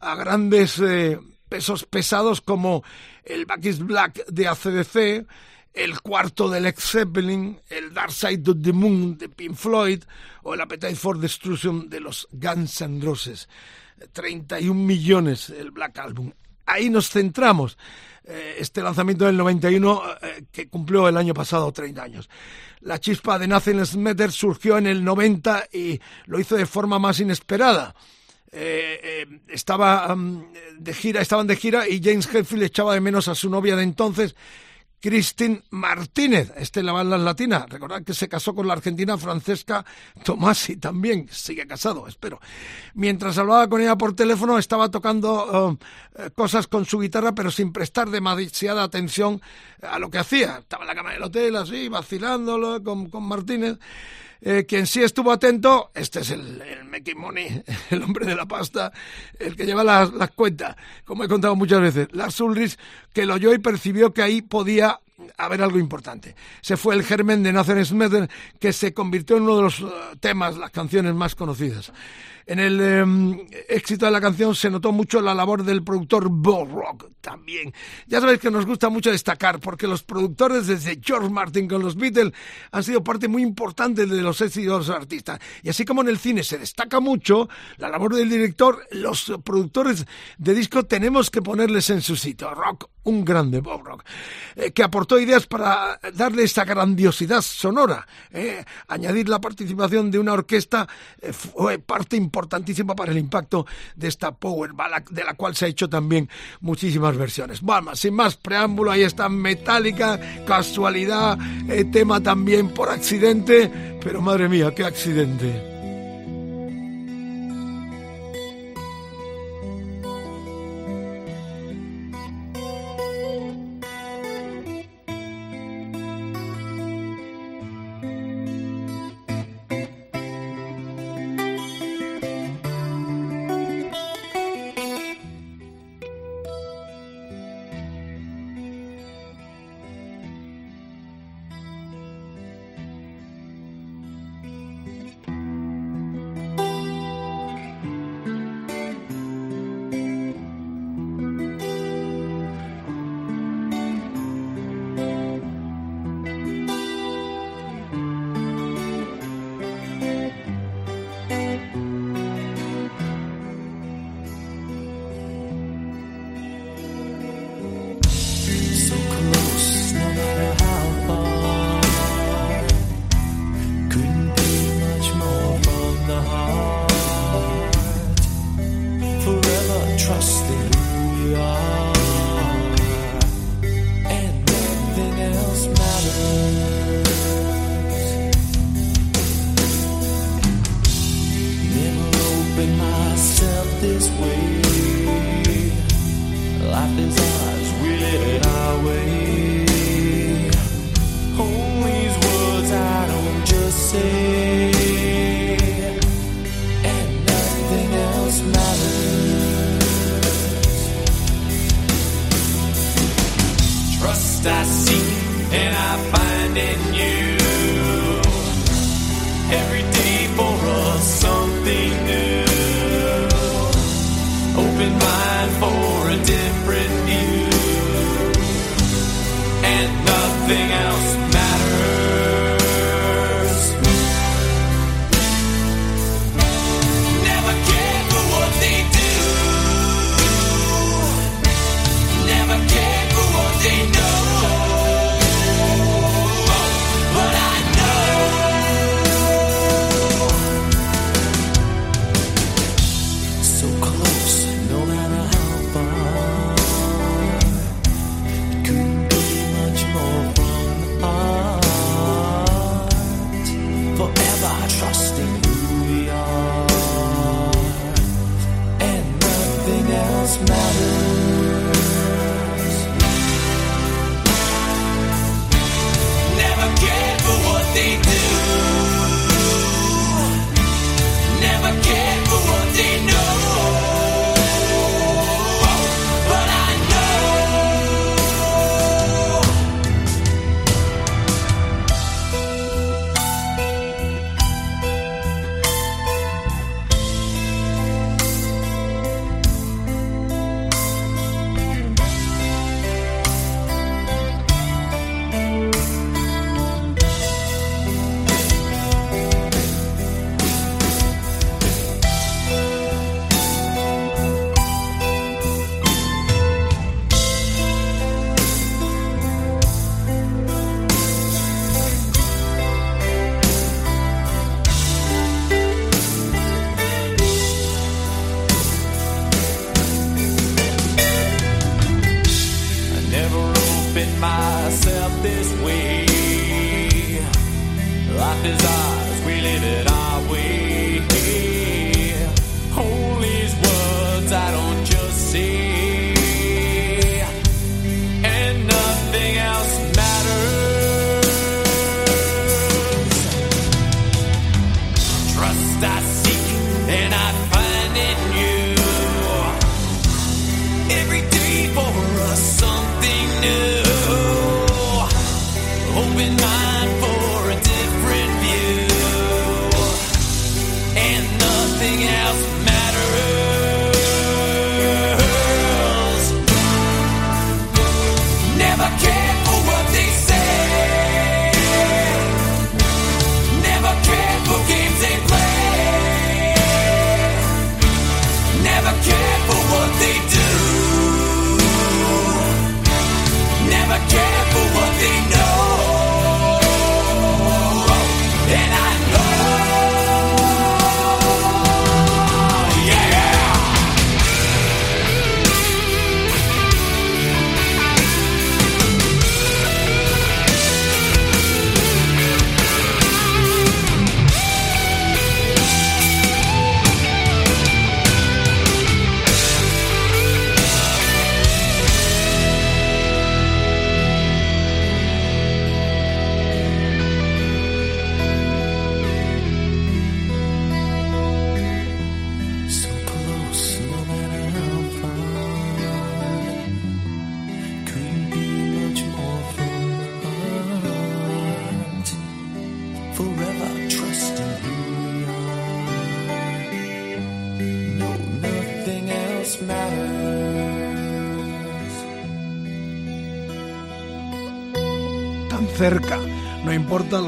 a grandes eh, pesos pesados como el Back is Black de ACDC, el cuarto del Led Zeppelin, el Dark Side of the Moon de Pink Floyd o el Appetite for Destruction de los Guns N' Roses. 31 millones el Black Album. Ahí nos centramos. Eh, este lanzamiento del 91 eh, que cumplió el año pasado 30 años. La chispa de Nothing Matter surgió en el 90 y lo hizo de forma más inesperada. Eh, estaba de gira, estaban de gira y James Hetfield echaba de menos a su novia de entonces Cristin Martínez, este la banda latina. Recordad que se casó con la argentina Francesca Tomasi también, sigue casado, espero. Mientras hablaba con ella por teléfono, estaba tocando um, eh, cosas con su guitarra, pero sin prestar demasiada atención a lo que hacía. Estaba en la cama del hotel, así, vacilándolo con, con Martínez. Eh, quien sí estuvo atento, este es el, el Money, el hombre de la pasta, el que lleva las, las cuentas, como he contado muchas veces. Lars Ulrich, que lo oyó y percibió que ahí podía haber algo importante. Se fue el germen de Nathan Smith, que se convirtió en uno de los eh, temas, las canciones más conocidas. En el em, éxito de la canción se notó mucho la labor del productor Bob Rock también. Ya sabéis que nos gusta mucho destacar porque los productores desde George Martin con los Beatles han sido parte muy importante de los éxitos de los artistas. Y así como en el cine se destaca mucho la labor del director, los productores de disco tenemos que ponerles en su sitio. Rock, un grande Bob Rock, eh, que aportó ideas para darle esta grandiosidad sonora. Eh. Añadir la participación de una orquesta eh, fue parte importante importantísima para el impacto de esta Power Ballad, de la cual se ha hecho también muchísimas versiones. Vamos, sin más preámbulo, ahí está Metallica, casualidad, eh, tema también por accidente, pero madre mía, qué accidente.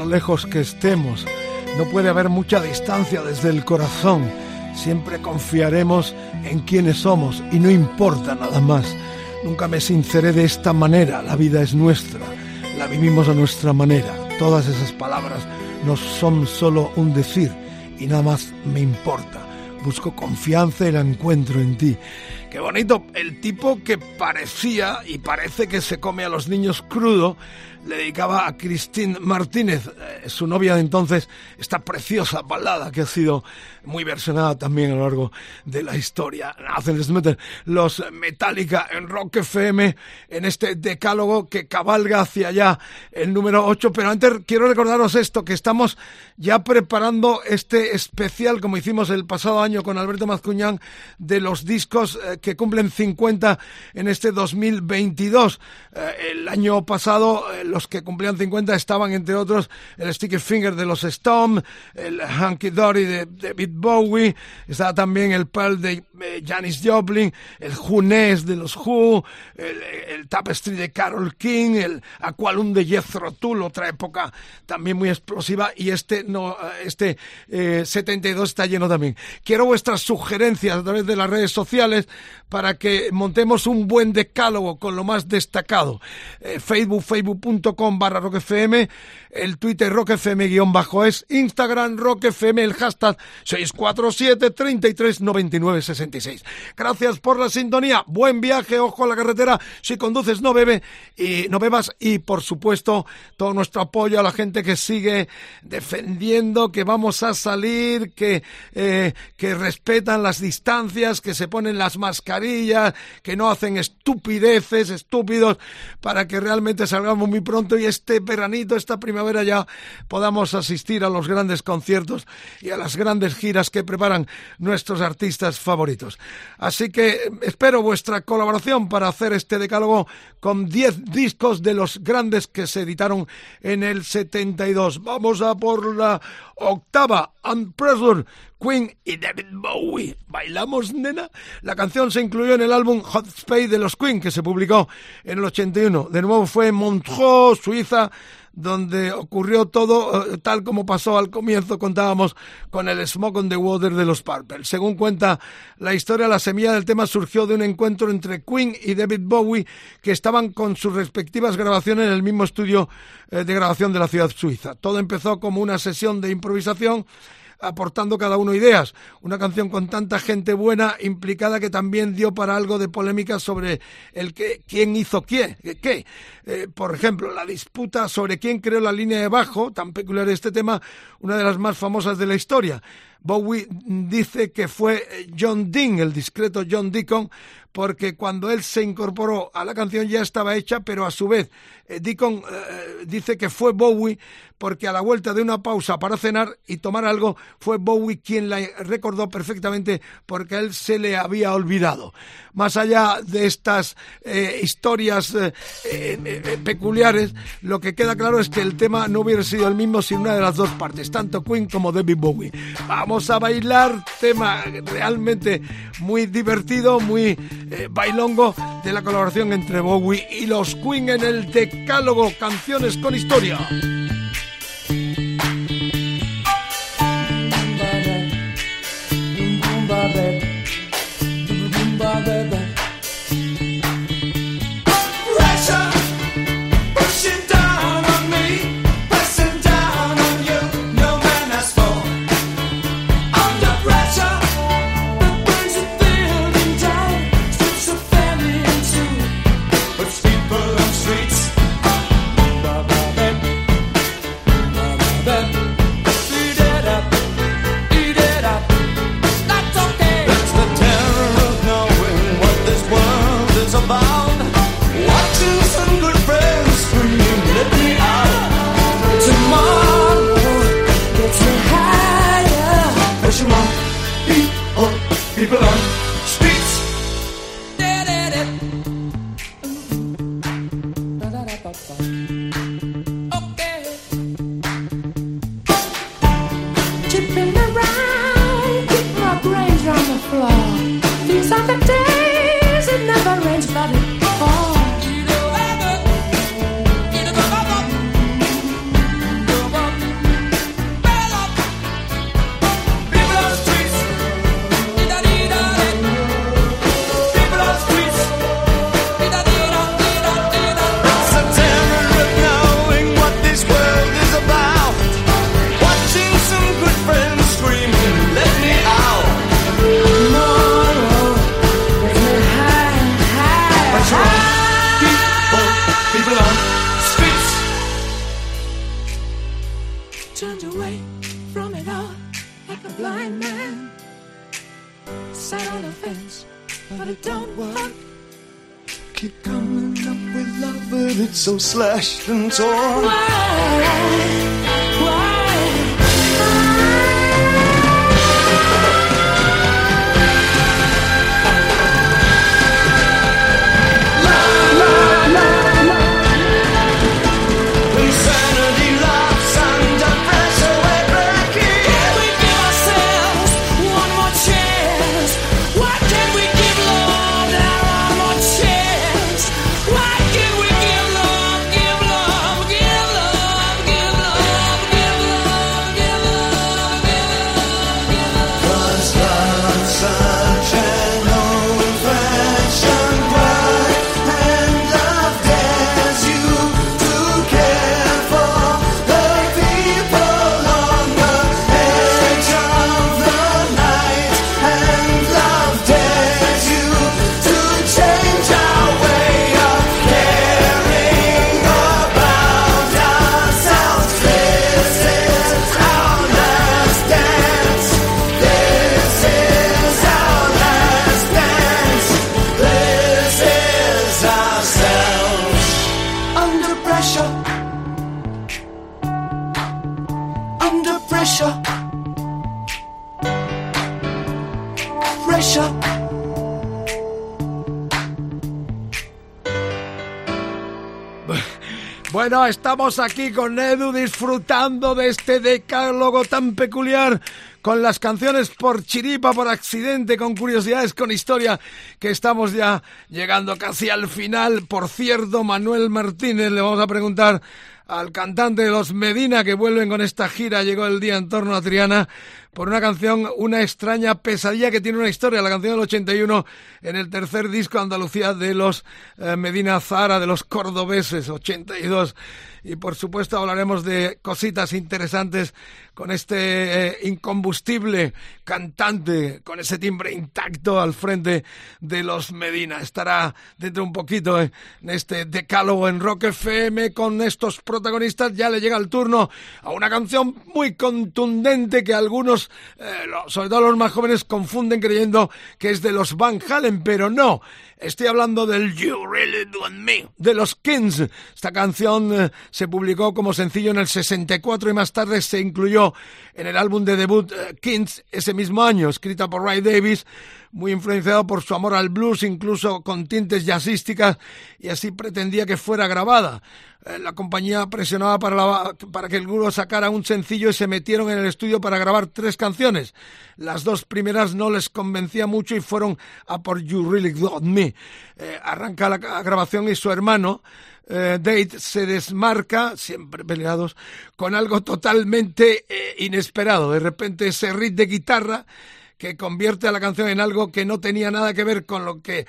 Lejos que estemos, no puede haber mucha distancia desde el corazón, siempre confiaremos en quienes somos y no importa nada más. Nunca me sinceré de esta manera, la vida es nuestra, la vivimos a nuestra manera. Todas esas palabras no son solo un decir y nada más me importa. Busco confianza y la encuentro en ti. Qué bonito, el tipo que parecía y parece que se come a los niños crudo, le dedicaba a Christine Martínez, eh, su novia de entonces, esta preciosa balada que ha sido muy versionada también a lo largo de la historia. Hacen meter los Metallica en Rock FM en este decálogo que cabalga hacia allá el número 8. Pero antes quiero recordaros esto, que estamos ya preparando este especial, como hicimos el pasado año con Alberto Mazcuñán, de los discos eh, que cumplen 50 en este 2022. Eh, el año pasado eh, los que cumplían 50 estaban entre otros el Sticky Finger de los Storm, el Hanky Dory de David Bowie, estaba también el Pearl de eh, Janis Joplin, el Junés de los Who, el, Tapestry de Carol King, el Aqualum de Jethro Tull, otra época también muy explosiva y este no este eh, 72 está lleno también. Quiero vuestras sugerencias a través de las redes sociales para que montemos un buen decálogo con lo más destacado. Eh, Facebook, facebook.com barra roquefm, el Twitter roquefm guion bajo es, Instagram roquefm, el hashtag 647 33 99 66. Gracias por la sintonía, buen viaje, ojo a la carretera, si conduces no bebe y no bebas y por supuesto todo nuestro apoyo a la gente que sigue defendiendo que vamos a salir, que, eh, que respetan las distancias, que se ponen las mascarillas, que no hacen estupideces, estúpidos, para que realmente salgamos muy pronto y este veranito, esta primavera ya podamos asistir a los grandes conciertos y a las grandes giras que preparan nuestros artistas favoritos. Así que espero vuestra colaboración para hacer este decálogo con 10 discos de los grandes que se editaron en el 72. Vamos a por la octava, Unpressure, Queen y David Bowie. ¿Bailamos, nena? La canción se incluyó en el álbum Hot Space de los Queen, que se publicó en el 81. De nuevo fue en Montreux, Suiza, donde ocurrió todo eh, tal como pasó al comienzo, contábamos con el Smoke on the Water de los Purple. Según cuenta la historia, la semilla del tema surgió de un encuentro entre Queen y David Bowie, que estaban con sus respectivas grabaciones en el mismo estudio eh, de grabación de la ciudad suiza. Todo empezó como una sesión de improvisación aportando cada uno ideas. Una canción con tanta gente buena implicada que también dio para algo de polémica sobre el que quién hizo quién, qué. Eh, por ejemplo, la disputa sobre quién creó la línea de bajo, tan peculiar este tema, una de las más famosas de la historia. Bowie dice que fue John Dean, el discreto John Deacon, porque cuando él se incorporó a la canción ya estaba hecha, pero a su vez eh, Deacon eh, dice que fue Bowie porque a la vuelta de una pausa para cenar y tomar algo fue Bowie quien la recordó perfectamente porque a él se le había olvidado. Más allá de estas eh, historias peculiares, lo que queda claro es que el tema no hubiera sido el mismo sin una de las dos partes, tanto Queen como David Bowie. Vamos a bailar, tema realmente muy divertido, muy eh, bailongo de la colaboración entre Bowie y los Queen en el decálogo Canciones con Historia. And torn. distance aquí con Edu disfrutando de este decálogo tan peculiar con las canciones por chiripa, por accidente, con curiosidades, con historia, que estamos ya llegando casi al final. Por cierto, Manuel Martínez, le vamos a preguntar al cantante de los Medina que vuelven con esta gira, llegó el día en torno a Triana, por una canción, una extraña pesadilla que tiene una historia, la canción del 81 en el tercer disco Andalucía de los eh, Medina Zara, de los cordobeses, 82. y por supuesto hablaremos de cositas interesantes con este eh, incombustible cantante, con ese timbre intacto al frente de los Medina. Estará dentro un poquito en este decálogo en Rock FM con estos protagonistas. Ya le llega el turno a una canción muy contundente que algunos, eh, sobre todo los más jóvenes, confunden creyendo que es de los Van Halen, pero no. Estoy hablando del You Really Want Me de los Kings. Esta canción eh, se publicó como sencillo en el 64 y más tarde se incluyó en el álbum de debut eh, Kings ese mismo año, escrita por Ray Davis, muy influenciado por su amor al blues, incluso con tintes jazzísticas, y así pretendía que fuera grabada. Eh, la compañía presionaba para, para que el grupo sacara un sencillo y se metieron en el estudio para grabar tres canciones. Las dos primeras no les convencía mucho y fueron a por You Really Got Me. Eh, arranca la grabación y su hermano, eh, Date se desmarca, siempre peleados, con algo totalmente inesperado. De repente ese riff de guitarra que convierte a la canción en algo que no tenía nada que ver con lo que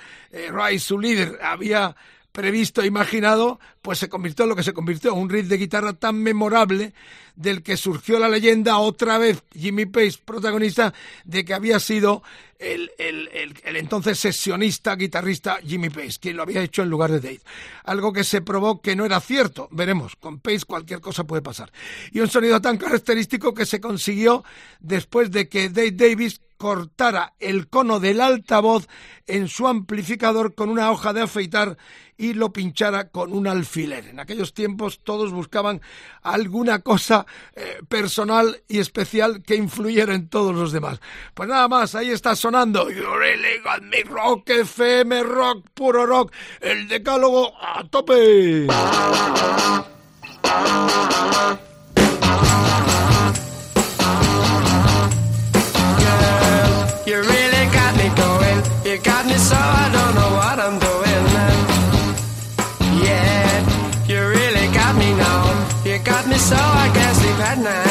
Ray, su líder, había previsto, imaginado, pues se convirtió en lo que se convirtió, un riff de guitarra tan memorable del que surgió la leyenda otra vez Jimmy Page, protagonista de que había sido el, el, el, entonces sesionista, guitarrista Jimmy Page, quien lo había hecho en lugar de Dave. Algo que se probó que no era cierto, veremos, con Page cualquier cosa puede pasar. Y un sonido tan característico que se consiguió después de que Dave Davis cortara el cono del altavoz en su amplificador con una hoja de afeitar y lo pinchara con un alfiler. En aquellos tiempos todos buscaban alguna cosa eh, personal y especial que influyera en todos los demás. Pues nada más, ahí está sonando You really got me rock, FM, rock, puro rock, el decálogo a tope. so I guess we've had night.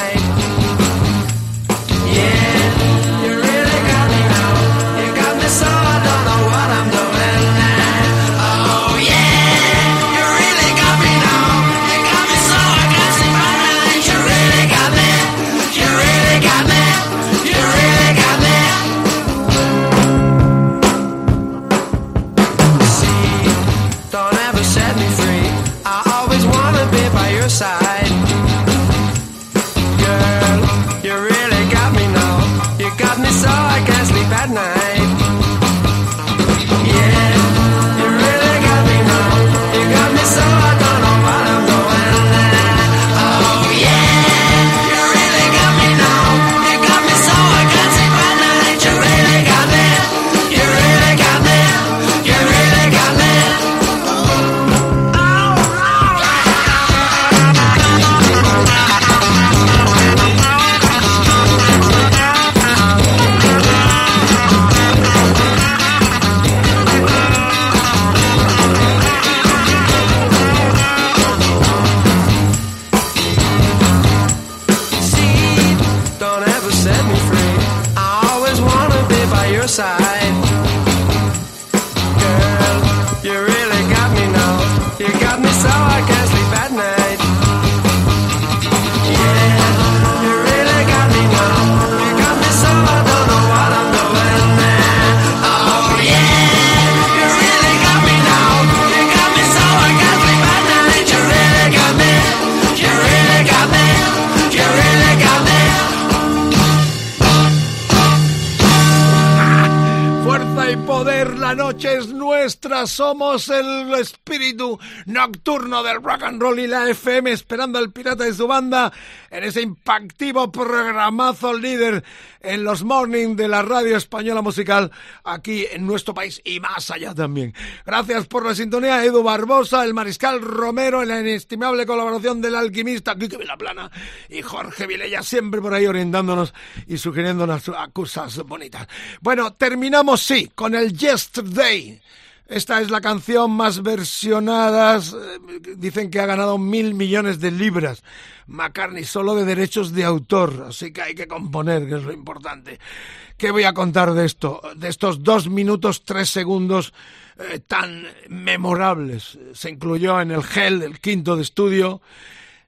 Somos el espíritu nocturno del rock and roll y la FM, esperando al pirata y su banda en ese impactivo programazo líder en los morning de la radio española musical aquí en nuestro país y más allá también. Gracias por la sintonía, Edu Barbosa, el mariscal Romero, en la inestimable colaboración del alquimista Quique Vilaplana y Jorge Vilella, siempre por ahí orientándonos y sugiriéndonos a cosas bonitas. Bueno, terminamos sí con el Yesterday. Esta es la canción más versionada. eh, Dicen que ha ganado mil millones de libras. McCartney solo de derechos de autor. Así que hay que componer, que es lo importante. ¿Qué voy a contar de esto? De estos dos minutos tres segundos eh, tan memorables. Se incluyó en el Hell, el quinto de estudio,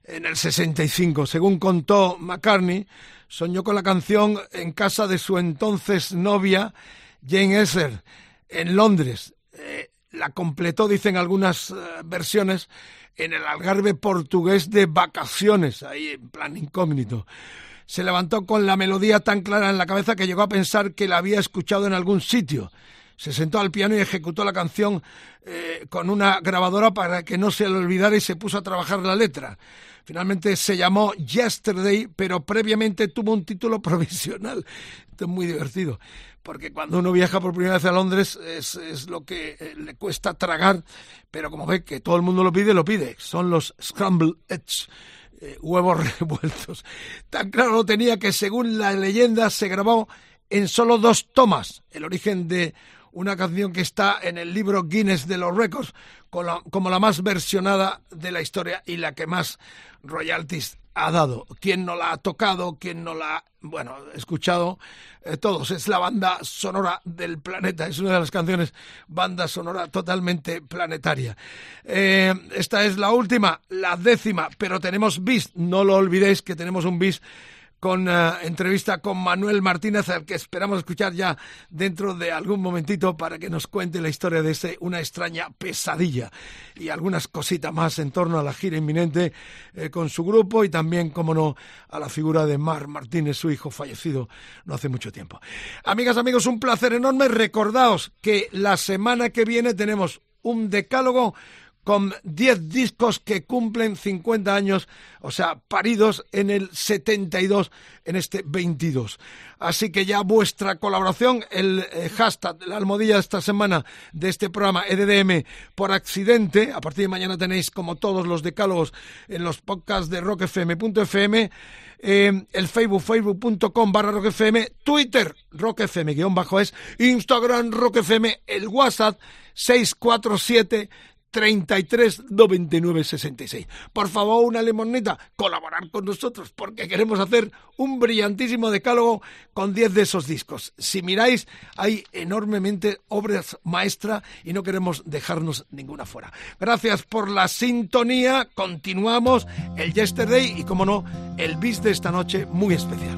en el 65. Según contó McCartney, soñó con la canción en casa de su entonces novia, Jane Esser, en Londres. Eh, la completó, dicen algunas eh, versiones, en el Algarve portugués de vacaciones, ahí en plan incógnito. Se levantó con la melodía tan clara en la cabeza que llegó a pensar que la había escuchado en algún sitio. Se sentó al piano y ejecutó la canción eh, con una grabadora para que no se le olvidara y se puso a trabajar la letra. Finalmente se llamó Yesterday, pero previamente tuvo un título provisional. Esto es muy divertido, porque cuando uno viaja por primera vez a Londres es, es lo que eh, le cuesta tragar, pero como ve que todo el mundo lo pide, lo pide. Son los scrambled eggs. eh, huevos revueltos. Tan claro lo tenía que según la leyenda se grabó en solo dos tomas. El origen de una canción que está en el libro Guinness de los Récords como la más versionada de la historia y la que más royalties ha dado. ¿Quién no la ha tocado? ¿Quién no la ha, bueno, escuchado? Eh, todos. Es la banda sonora del planeta. Es una de las canciones banda sonora totalmente planetaria. Eh, esta es la última, la décima, pero tenemos bis. No lo olvidéis que tenemos un bis con eh, entrevista con Manuel Martínez, al que esperamos escuchar ya dentro de algún momentito para que nos cuente la historia de ese, una extraña pesadilla y algunas cositas más en torno a la gira inminente eh, con su grupo y también, como no, a la figura de Mar Martínez, su hijo fallecido no hace mucho tiempo. Amigas, amigos, un placer enorme. Recordaos que la semana que viene tenemos un decálogo con 10 discos que cumplen 50 años, o sea, paridos en el 72, en este 22. Así que ya vuestra colaboración, el eh, hashtag, la almohadilla de esta semana de este programa EDDM por accidente, a partir de mañana tenéis como todos los decálogos en los podcasts de rockfm.fm, eh, el Facebook, facebook.com barra rockfm, Twitter, rockfm guion bajo es, Instagram, rockfm, el WhatsApp, 647 33 99 66. Por favor, una limonita, colaborar con nosotros porque queremos hacer un brillantísimo decálogo con 10 de esos discos. Si miráis, hay enormemente obras maestras y no queremos dejarnos ninguna fuera. Gracias por la sintonía. Continuamos el Yesterday y, como no, el bis de esta noche muy especial.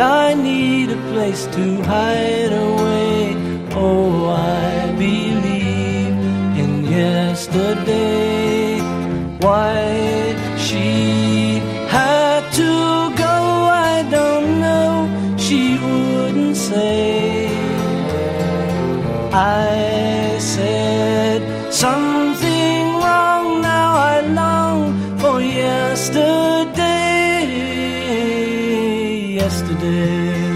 I need a place to hide away. Oh, I believe in yesterday. Why she had to go, I don't know. She wouldn't say. I said something yesterday.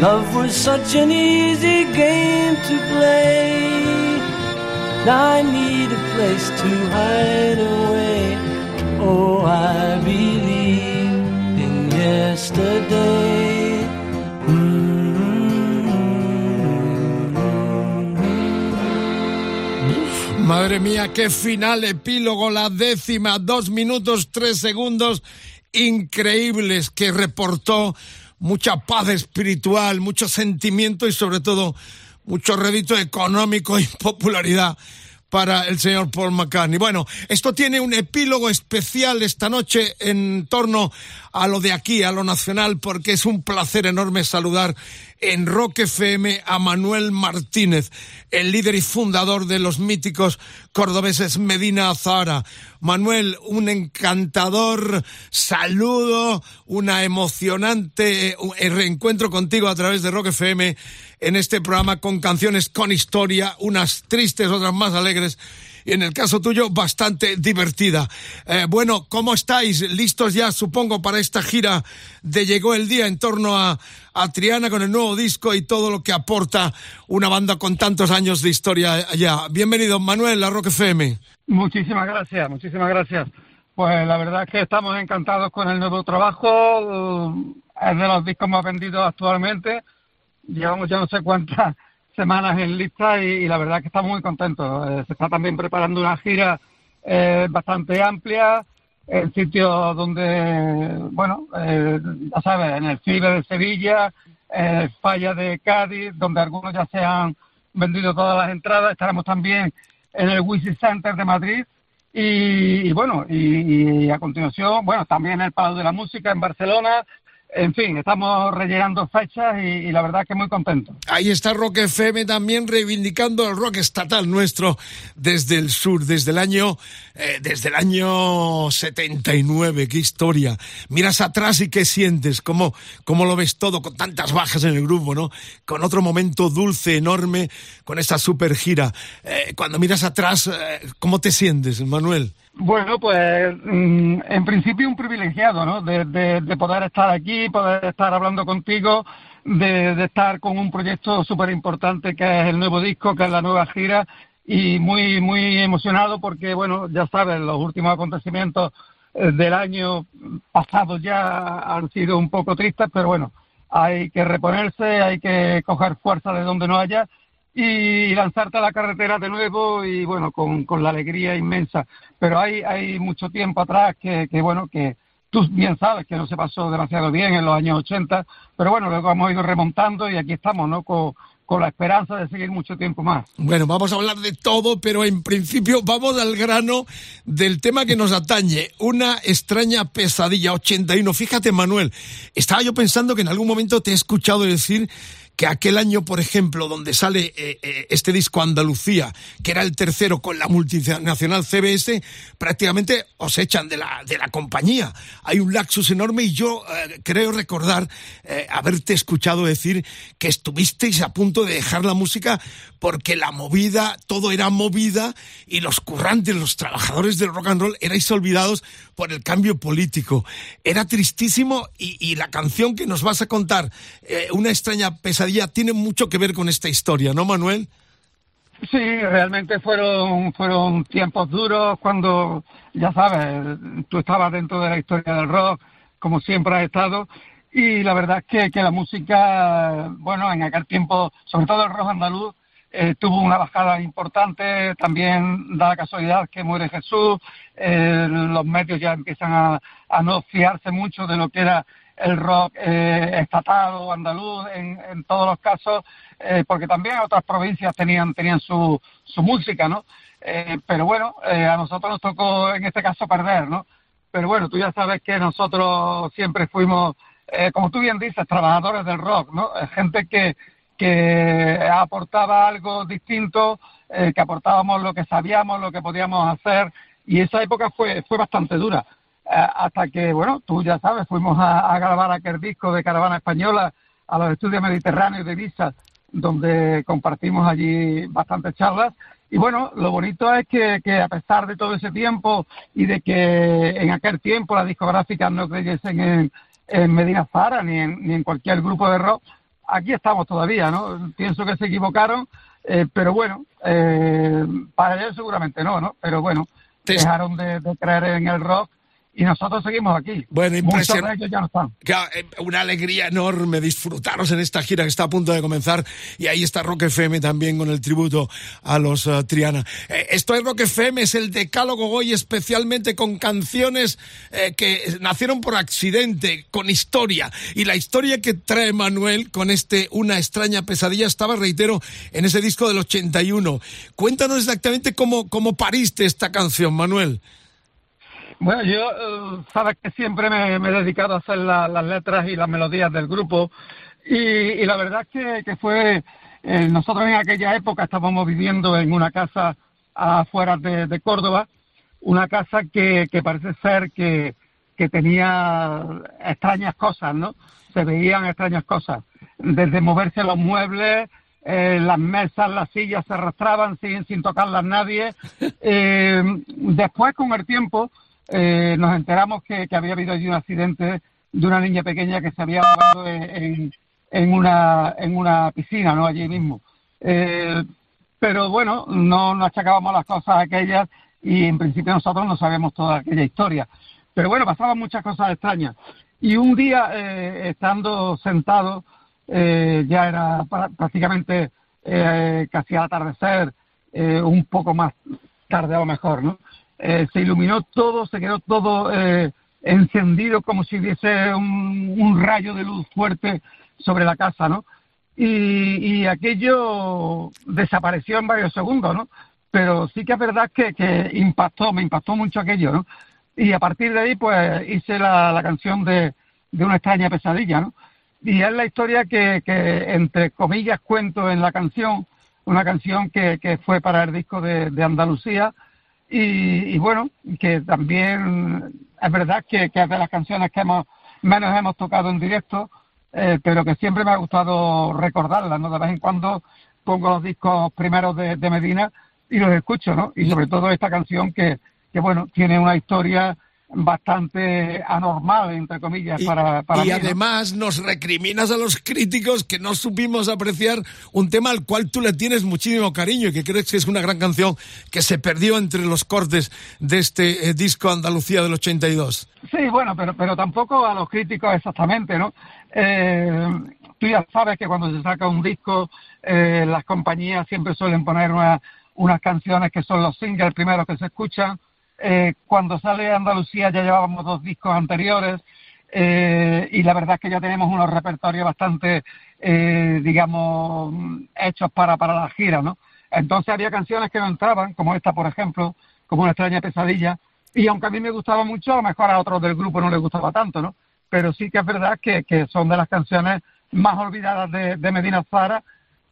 Love was such an easy game to play. Now I need a place to hide away. Oh, I believe in yesterday. Madre mía, qué final, epílogo, la décima, dos minutos, tres segundos increíbles que reportó mucha paz espiritual, mucho sentimiento y sobre todo mucho rédito económico y popularidad para el señor Paul McCartney. Bueno, esto tiene un epílogo especial esta noche en torno a lo de aquí, a lo nacional, porque es un placer enorme saludar en Rock FM a Manuel Martínez, el líder y fundador de los míticos cordobeses Medina Azara. Manuel, un encantador saludo, una emocionante eh, reencuentro contigo a través de Rock FM en este programa con canciones con historia, unas tristes, otras más alegres y en el caso tuyo bastante divertida. Eh, bueno, ¿cómo estáis? ¿Listos ya, supongo, para esta gira de Llegó el Día en torno a, Triana con el nuevo disco y todo lo que aporta una banda con tantos años de historia allá? Bienvenido, Manuel, a Rock FM. Muchísimas gracias, muchísimas gracias. Pues la verdad es que estamos encantados con el nuevo trabajo. Es de los discos más vendidos actualmente. Llevamos ya no sé cuántas semanas en lista y, la verdad que estamos muy contentos. Eh, se está también preparando una gira eh, bastante amplia en sitios donde, bueno, eh, ya sabes, en el FIBE de Sevilla, en el Falla de Cádiz, donde algunos ya se han vendido todas las entradas. Estaremos también en el Wisi Center de Madrid. Y, y bueno, y, y a continuación, bueno, también el Palau de la Música en Barcelona, en fin, estamos rellenando fechas y, la verdad que muy contento. Ahí está Rock FM también reivindicando el rock estatal nuestro desde el sur, desde el año, eh, desde el año 79. Qué historia. Miras atrás y qué sientes, cómo, cómo lo ves todo con tantas bajas en el grupo, ¿no? Con otro momento dulce, enorme, con esta super gira. Eh, cuando miras atrás, eh, ¿cómo te sientes, Manuel? Bueno, pues mm, en principio un privilegiado, ¿no? De, de, de, poder estar aquí, poder estar hablando contigo, de, estar con un proyecto súper importante que es el nuevo disco, que es la nueva gira, y muy, muy emocionado porque, bueno, ya sabes, los últimos acontecimientos eh, del año pasado ya han sido un poco tristes, pero bueno, hay que reponerse, hay que coger fuerza de donde no haya y lanzarte a la carretera de nuevo y bueno, con, con la alegría inmensa. Pero hay, hay mucho tiempo atrás que, que, bueno, que tú bien sabes que no se pasó demasiado bien en los años 80, pero bueno, luego hemos ido remontando y aquí estamos, ¿no? Con, con la esperanza de seguir mucho tiempo más. Bueno, vamos a hablar de todo, pero en principio vamos al grano del tema que nos atañe, una extraña pesadilla 81. Fíjate, Manuel, estaba yo pensando que en algún momento te he escuchado decir que aquel año, por ejemplo, donde sale eh, eh, este disco Andalucía, que era el tercero con la multinacional CBS, prácticamente os echan de la, de la compañía. Hay un laxus enorme y yo eh, creo recordar eh, haberte escuchado decir que estuvisteis a punto de dejar la música porque la movida, todo era movida y los currantes, los trabajadores del rock and roll erais olvidados por el cambio político. Era tristísimo y, y la canción que nos vas a contar, eh, una extraña pesadilla, tiene mucho que ver con esta historia, ¿no, Manuel? Sí, realmente fueron, fueron tiempos duros cuando, ya sabes, tú estabas dentro de la historia del rock, como siempre has estado, y la verdad es que, que la música, bueno, en aquel tiempo, sobre todo el rock andaluz, eh, tuvo una bajada importante, también da la casualidad que muere Jesús, eh, los medios ya empiezan a, a, no fiarse mucho de lo que era el rock eh, estatal o andaluz en, en, todos los casos, eh, porque también otras provincias tenían, tenían su, su música, ¿no? Eh, pero bueno, a nosotros nos tocó en este caso perder, ¿no? Pero bueno, tú ya sabes que nosotros siempre fuimos, como tú bien dices, trabajadores del rock, ¿no? Gente que, que aportaba algo distinto, eh, que aportábamos lo que sabíamos, lo que podíamos hacer, y esa época fue, fue bastante dura. Eh, hasta que, bueno, tú ya sabes, fuimos a, a, grabar aquel disco de Caravana Española a los estudios mediterráneos de Visa, donde compartimos allí bastantes charlas. Y bueno, lo bonito es que, que a pesar de todo ese tiempo y de que en aquel tiempo las discográficas no creyesen en, en Medina Zara ni en, ni en cualquier grupo de rock, aquí estamos todavía, ¿no? Pienso que se equivocaron, eh, pero bueno, eh, para ellos seguramente no, ¿no? Pero bueno, dejaron de, de, creer en el rock y nosotros seguimos aquí. Bueno, impresionante. ya no están. Eh, Una alegría enorme disfrutaros en esta gira que está a punto de comenzar y ahí está Rock FM también con el tributo a los eh, Triana. Eh, esto es Rock FM, es el decálogo hoy especialmente con canciones eh, que nacieron por accidente, con historia y la historia que trae Manuel con este Una extraña pesadilla estaba, reitero, en ese disco del 81. Cuéntanos exactamente cómo, cómo pariste esta canción, Manuel. Bueno, yo, eh, sabes que siempre me, me he dedicado a hacer la- las letras y las melodías del grupo y, y la verdad es que, que fue, eh, nosotros en aquella época estábamos viviendo en una casa afuera de, de Córdoba, una casa que, que parece ser que, que tenía extrañas cosas, ¿no? Se veían extrañas cosas, desde moverse los muebles, eh, las mesas, las sillas se arrastraban sin, sin tocarlas nadie. Eh, después, con el tiempo, eh, nos enteramos que, había habido allí un accidente de una niña pequeña que se había ahogado en, en, una, piscina, ¿no? Allí mismo. Eh, pero bueno, no nos achacábamos las cosas aquellas y en principio nosotros no sabemos toda aquella historia. Pero bueno, pasaban muchas cosas extrañas. Y un día, eh, estando sentado, eh, ya era prácticamente eh, casi al atardecer, eh, un poco más tarde lo mejor, ¿no? Eh, se iluminó todo, se quedó todo eh, encendido como si hubiese un, rayo de luz fuerte sobre la casa, ¿no? Y, y aquello desapareció en varios segundos, ¿no? Pero sí que es verdad que, impactó, me impactó mucho aquello, ¿no? Y a partir de ahí, pues hice la, la canción de, de una extraña pesadilla, ¿no? Y es la historia que, que, entre comillas, cuento en la canción, una canción que, que fue para el disco de Andalucía, y, y bueno, que también es verdad que, que es de las canciones que hemos menos hemos tocado en directo, eh, pero que siempre me ha gustado recordarlas, ¿no? De vez en cuando pongo los discos primeros de, de Medina y los escucho, ¿no? Y sobre todo esta canción que, que bueno, tiene una historia bastante anormal, entre comillas, Y, para, para y mí, ¿no? además nos recriminas a los críticos que no supimos apreciar un tema al cual tú le tienes muchísimo cariño y que crees que es una gran canción que se perdió entre los cortes de este eh, disco Andalucía del 82. Sí, bueno, pero, pero tampoco a los críticos exactamente, ¿no? Eh, tú ya sabes que cuando se saca un disco, eh, las compañías siempre suelen poner una- unas canciones que son los singles primeros que se escuchan. Eh, cuando sale Andalucía ya llevábamos dos discos anteriores eh, y la verdad es que ya tenemos unos repertorios bastante, eh, digamos, hechos para, para la gira, ¿no? Entonces había canciones que no entraban, como esta, por ejemplo, como Una extraña pesadilla, y aunque a mí me gustaba mucho, a lo mejor a otros del grupo no les gustaba tanto, ¿no? Pero sí que es verdad que, que son de las canciones más olvidadas de, Medina Zara,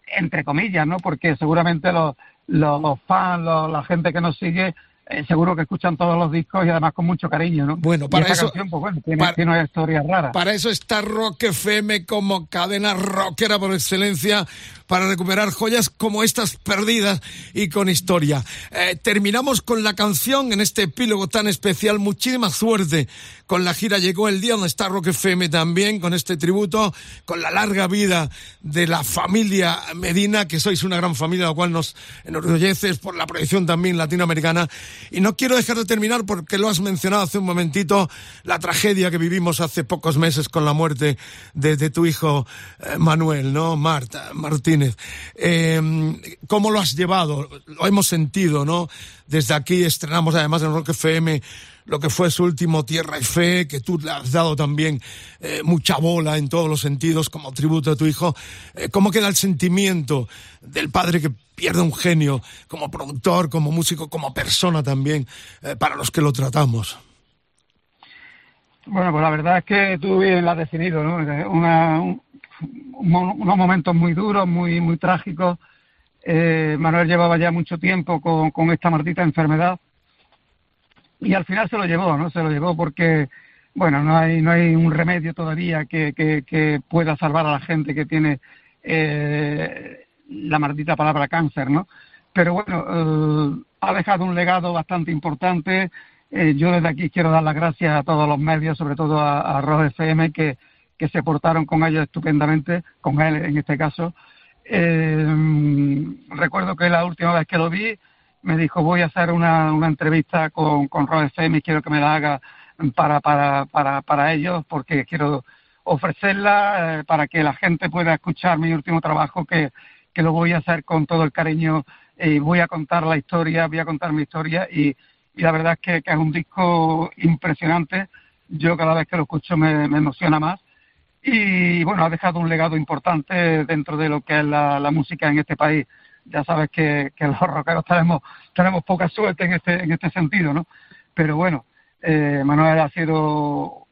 entre comillas, ¿no? Porque seguramente los, los, los fans, los- la gente que nos sigue, eh, seguro que escuchan todos los discos y además con mucho cariño, ¿no? Bueno, para eso- canción, pues bueno, tiene, para- tiene una historia rara. Para eso está Rock FM como cadena rockera por excelencia, para recuperar joyas como estas perdidas y con historia. Eh, terminamos con la canción en este epílogo tan especial. Muchísima suerte con la gira. Llegó el día donde está Rock FM también, con este tributo, con la larga vida de la familia Medina, que sois una gran familia, lo cual nos enorgulleces por la proyección también latinoamericana. Y no quiero dejar de terminar porque lo has mencionado hace un momentito, la tragedia que vivimos hace pocos meses con la muerte de, de tu hijo eh, Manuel, ¿no? Marta Eh, ¿Cómo lo has llevado? Lo hemos sentido, ¿no? Desde aquí estrenamos además en Rock FM lo que fue su último Tierra y Fe, que tú le has dado también eh, mucha bola en todos los sentidos como tributo a tu hijo. Eh, ¿Cómo queda el sentimiento del padre que pierde un genio como productor, como músico, como persona también, eh, para los que lo tratamos? Bueno, pues la verdad es que tú bien lo has definido, ¿no? Unos momentos muy duros, muy, muy trágicos. Eh, Manuel llevaba ya mucho tiempo con, con esta maldita enfermedad y al final se lo llevó, ¿no? Se lo llevó porque, bueno, no hay, no hay un remedio todavía que, que, pueda salvar a la gente que tiene eh, la maldita palabra cáncer, ¿no? Pero bueno, eh, ha dejado un legado bastante importante. Eh, yo desde aquí quiero dar las gracias a todos los medios, sobre todo a, a FM, que, que se portaron con ellos estupendamente, con él en este caso. Eh, recuerdo que la última vez que lo vi, me dijo voy a hacer una, una entrevista con, con Rock FM y quiero que me la haga para, para, para, para ellos, porque quiero ofrecerla eh, para que la gente pueda escuchar mi último trabajo, que, que lo voy a hacer con todo el cariño y voy a contar la historia, voy a contar mi historia y, y la verdad es que, es un disco impresionante. Yo cada vez que lo escucho me, emociona más y bueno, ha dejado un legado importante dentro de lo que es la, música en este país. Ya sabes que, que los rockeros tenemos, tenemos poca suerte en este, en este sentido, ¿no? Pero bueno, eh, Manuel ha sido,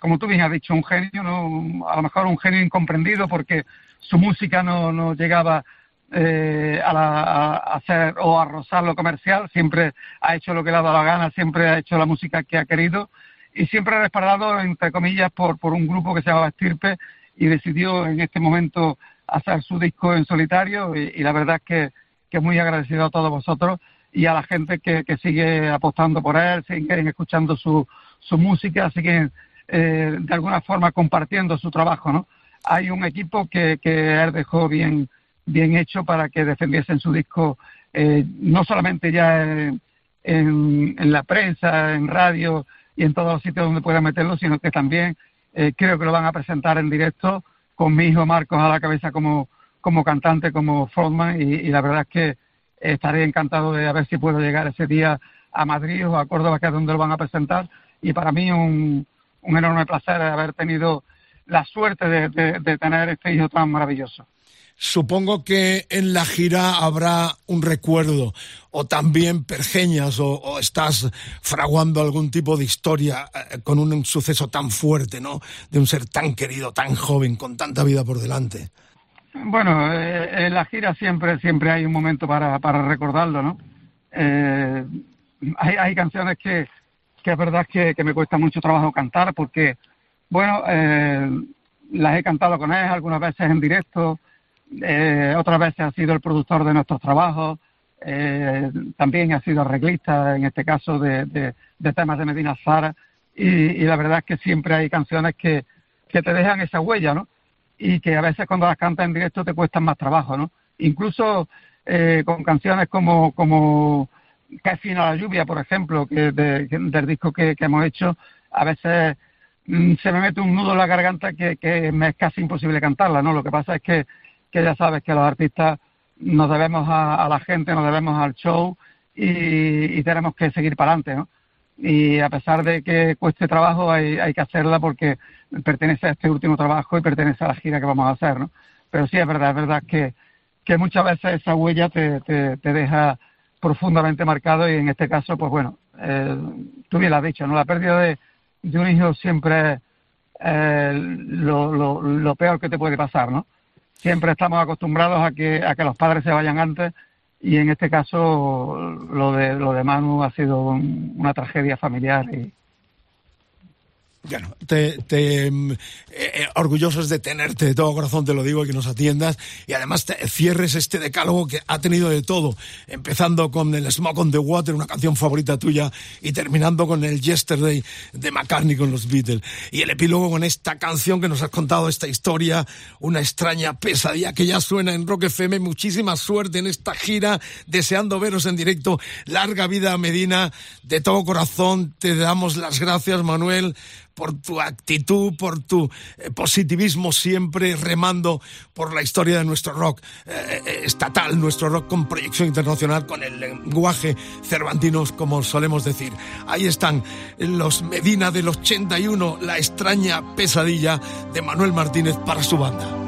como tú bien has dicho, un genio, ¿no? a lo mejor un genio incomprendido porque su música no, no llegaba eh, a, la, a, hacer o a rozar lo comercial, siempre ha hecho lo que le ha dado la gana, siempre ha hecho la música que ha querido y siempre respaldado, entre comillas, por, por un grupo que se llamaba Estirpe y decidió en este momento hacer su disco en solitario y, la verdad es que, que muy agradecido a todos vosotros y a la gente que, que sigue apostando por él, siguen escuchando su, su música, siguen eh, de alguna forma compartiendo su trabajo, ¿no? Hay un equipo que, que él dejó bien, bien hecho para que defendiesen su disco, eh, no solamente ya en, en, la prensa, en radio y en todos los sitios donde puedan meterlo, sino que también eh, creo que lo van a presentar en directo con mi hijo Marcos a la cabeza como, como cantante, como frontman, y, la verdad es que estaré encantado de a ver si puedo llegar ese día a Madrid o a Córdoba, que es donde lo van a presentar. Y para mí un, un enorme placer haber tenido la suerte de, de tener este hijo tan maravilloso. Supongo que en la gira habrá un recuerdo o también pergeñas o, estás fraguando algún tipo de historia eh, con un, suceso tan fuerte, ¿no? De un ser tan querido, tan joven, con tanta vida por delante. Bueno, eh, en la gira siempre siempre hay un momento para, para recordarlo, ¿no? Eh, hay, hay canciones que, que es verdad que, que me cuesta mucho trabajo cantar porque, bueno, las he cantado con él algunas veces en directo, eh, otras veces ha sido el productor de nuestros trabajos, eh, también ha sido arreglista, en este caso, de, temas de Medina Zara, y, y, la verdad es que siempre hay canciones que, que te dejan esa huella, ¿no? y que a veces cuando las cantas en directo te cuestan más trabajo, ¿no? Incluso eh, con canciones como, como Cae fina la lluvia, por ejemplo, que de, del disco que, hemos hecho, a veces mmm, se me mete un nudo en la garganta que, que me es casi imposible cantarla, ¿no? Lo que pasa es que, que ya sabes que los artistas nos debemos a, la gente, nos debemos al show y, tenemos que seguir para adelante, ¿no? y a pesar de que cueste trabajo hay, hay que hacerla porque pertenece a este último trabajo y pertenece a la gira que vamos a hacer, ¿no? Pero sí es verdad, es verdad que, muchas veces esa huella te, te, deja profundamente marcado y en este caso, pues bueno, eh, tú bien lo has dicho, ¿no? La pérdida de, de un hijo siempre es eh, lo, lo, lo peor que te puede pasar, ¿no? Siempre estamos acostumbrados a que, a que los padres se vayan antes y en este caso lo de lo de Manu ha sido un, una tragedia familiar y, bueno, te, te eh, eh, orgullosos de tenerte, de todo corazón te lo digo, que nos atiendas y además te cierres este decálogo que ha tenido de todo, empezando con el Smoke on the Water, una canción favorita tuya, y terminando con el Yesterday de McCartney con los Beatles. Y el epílogo con esta canción que nos has contado, esta historia, una extraña pesadilla que ya suena en Rock FM. Muchísima suerte en esta gira, deseando veros en directo. Larga vida Medina, de todo corazón te damos las gracias, Manuel por tu actitud, por tu eh, positivismo siempre remando por la historia de nuestro rock eh, eh, estatal, nuestro rock con proyección internacional, con el lenguaje cervantino, como solemos decir. Ahí están los Medina del 81, la extraña pesadilla de Manuel Martínez para su banda.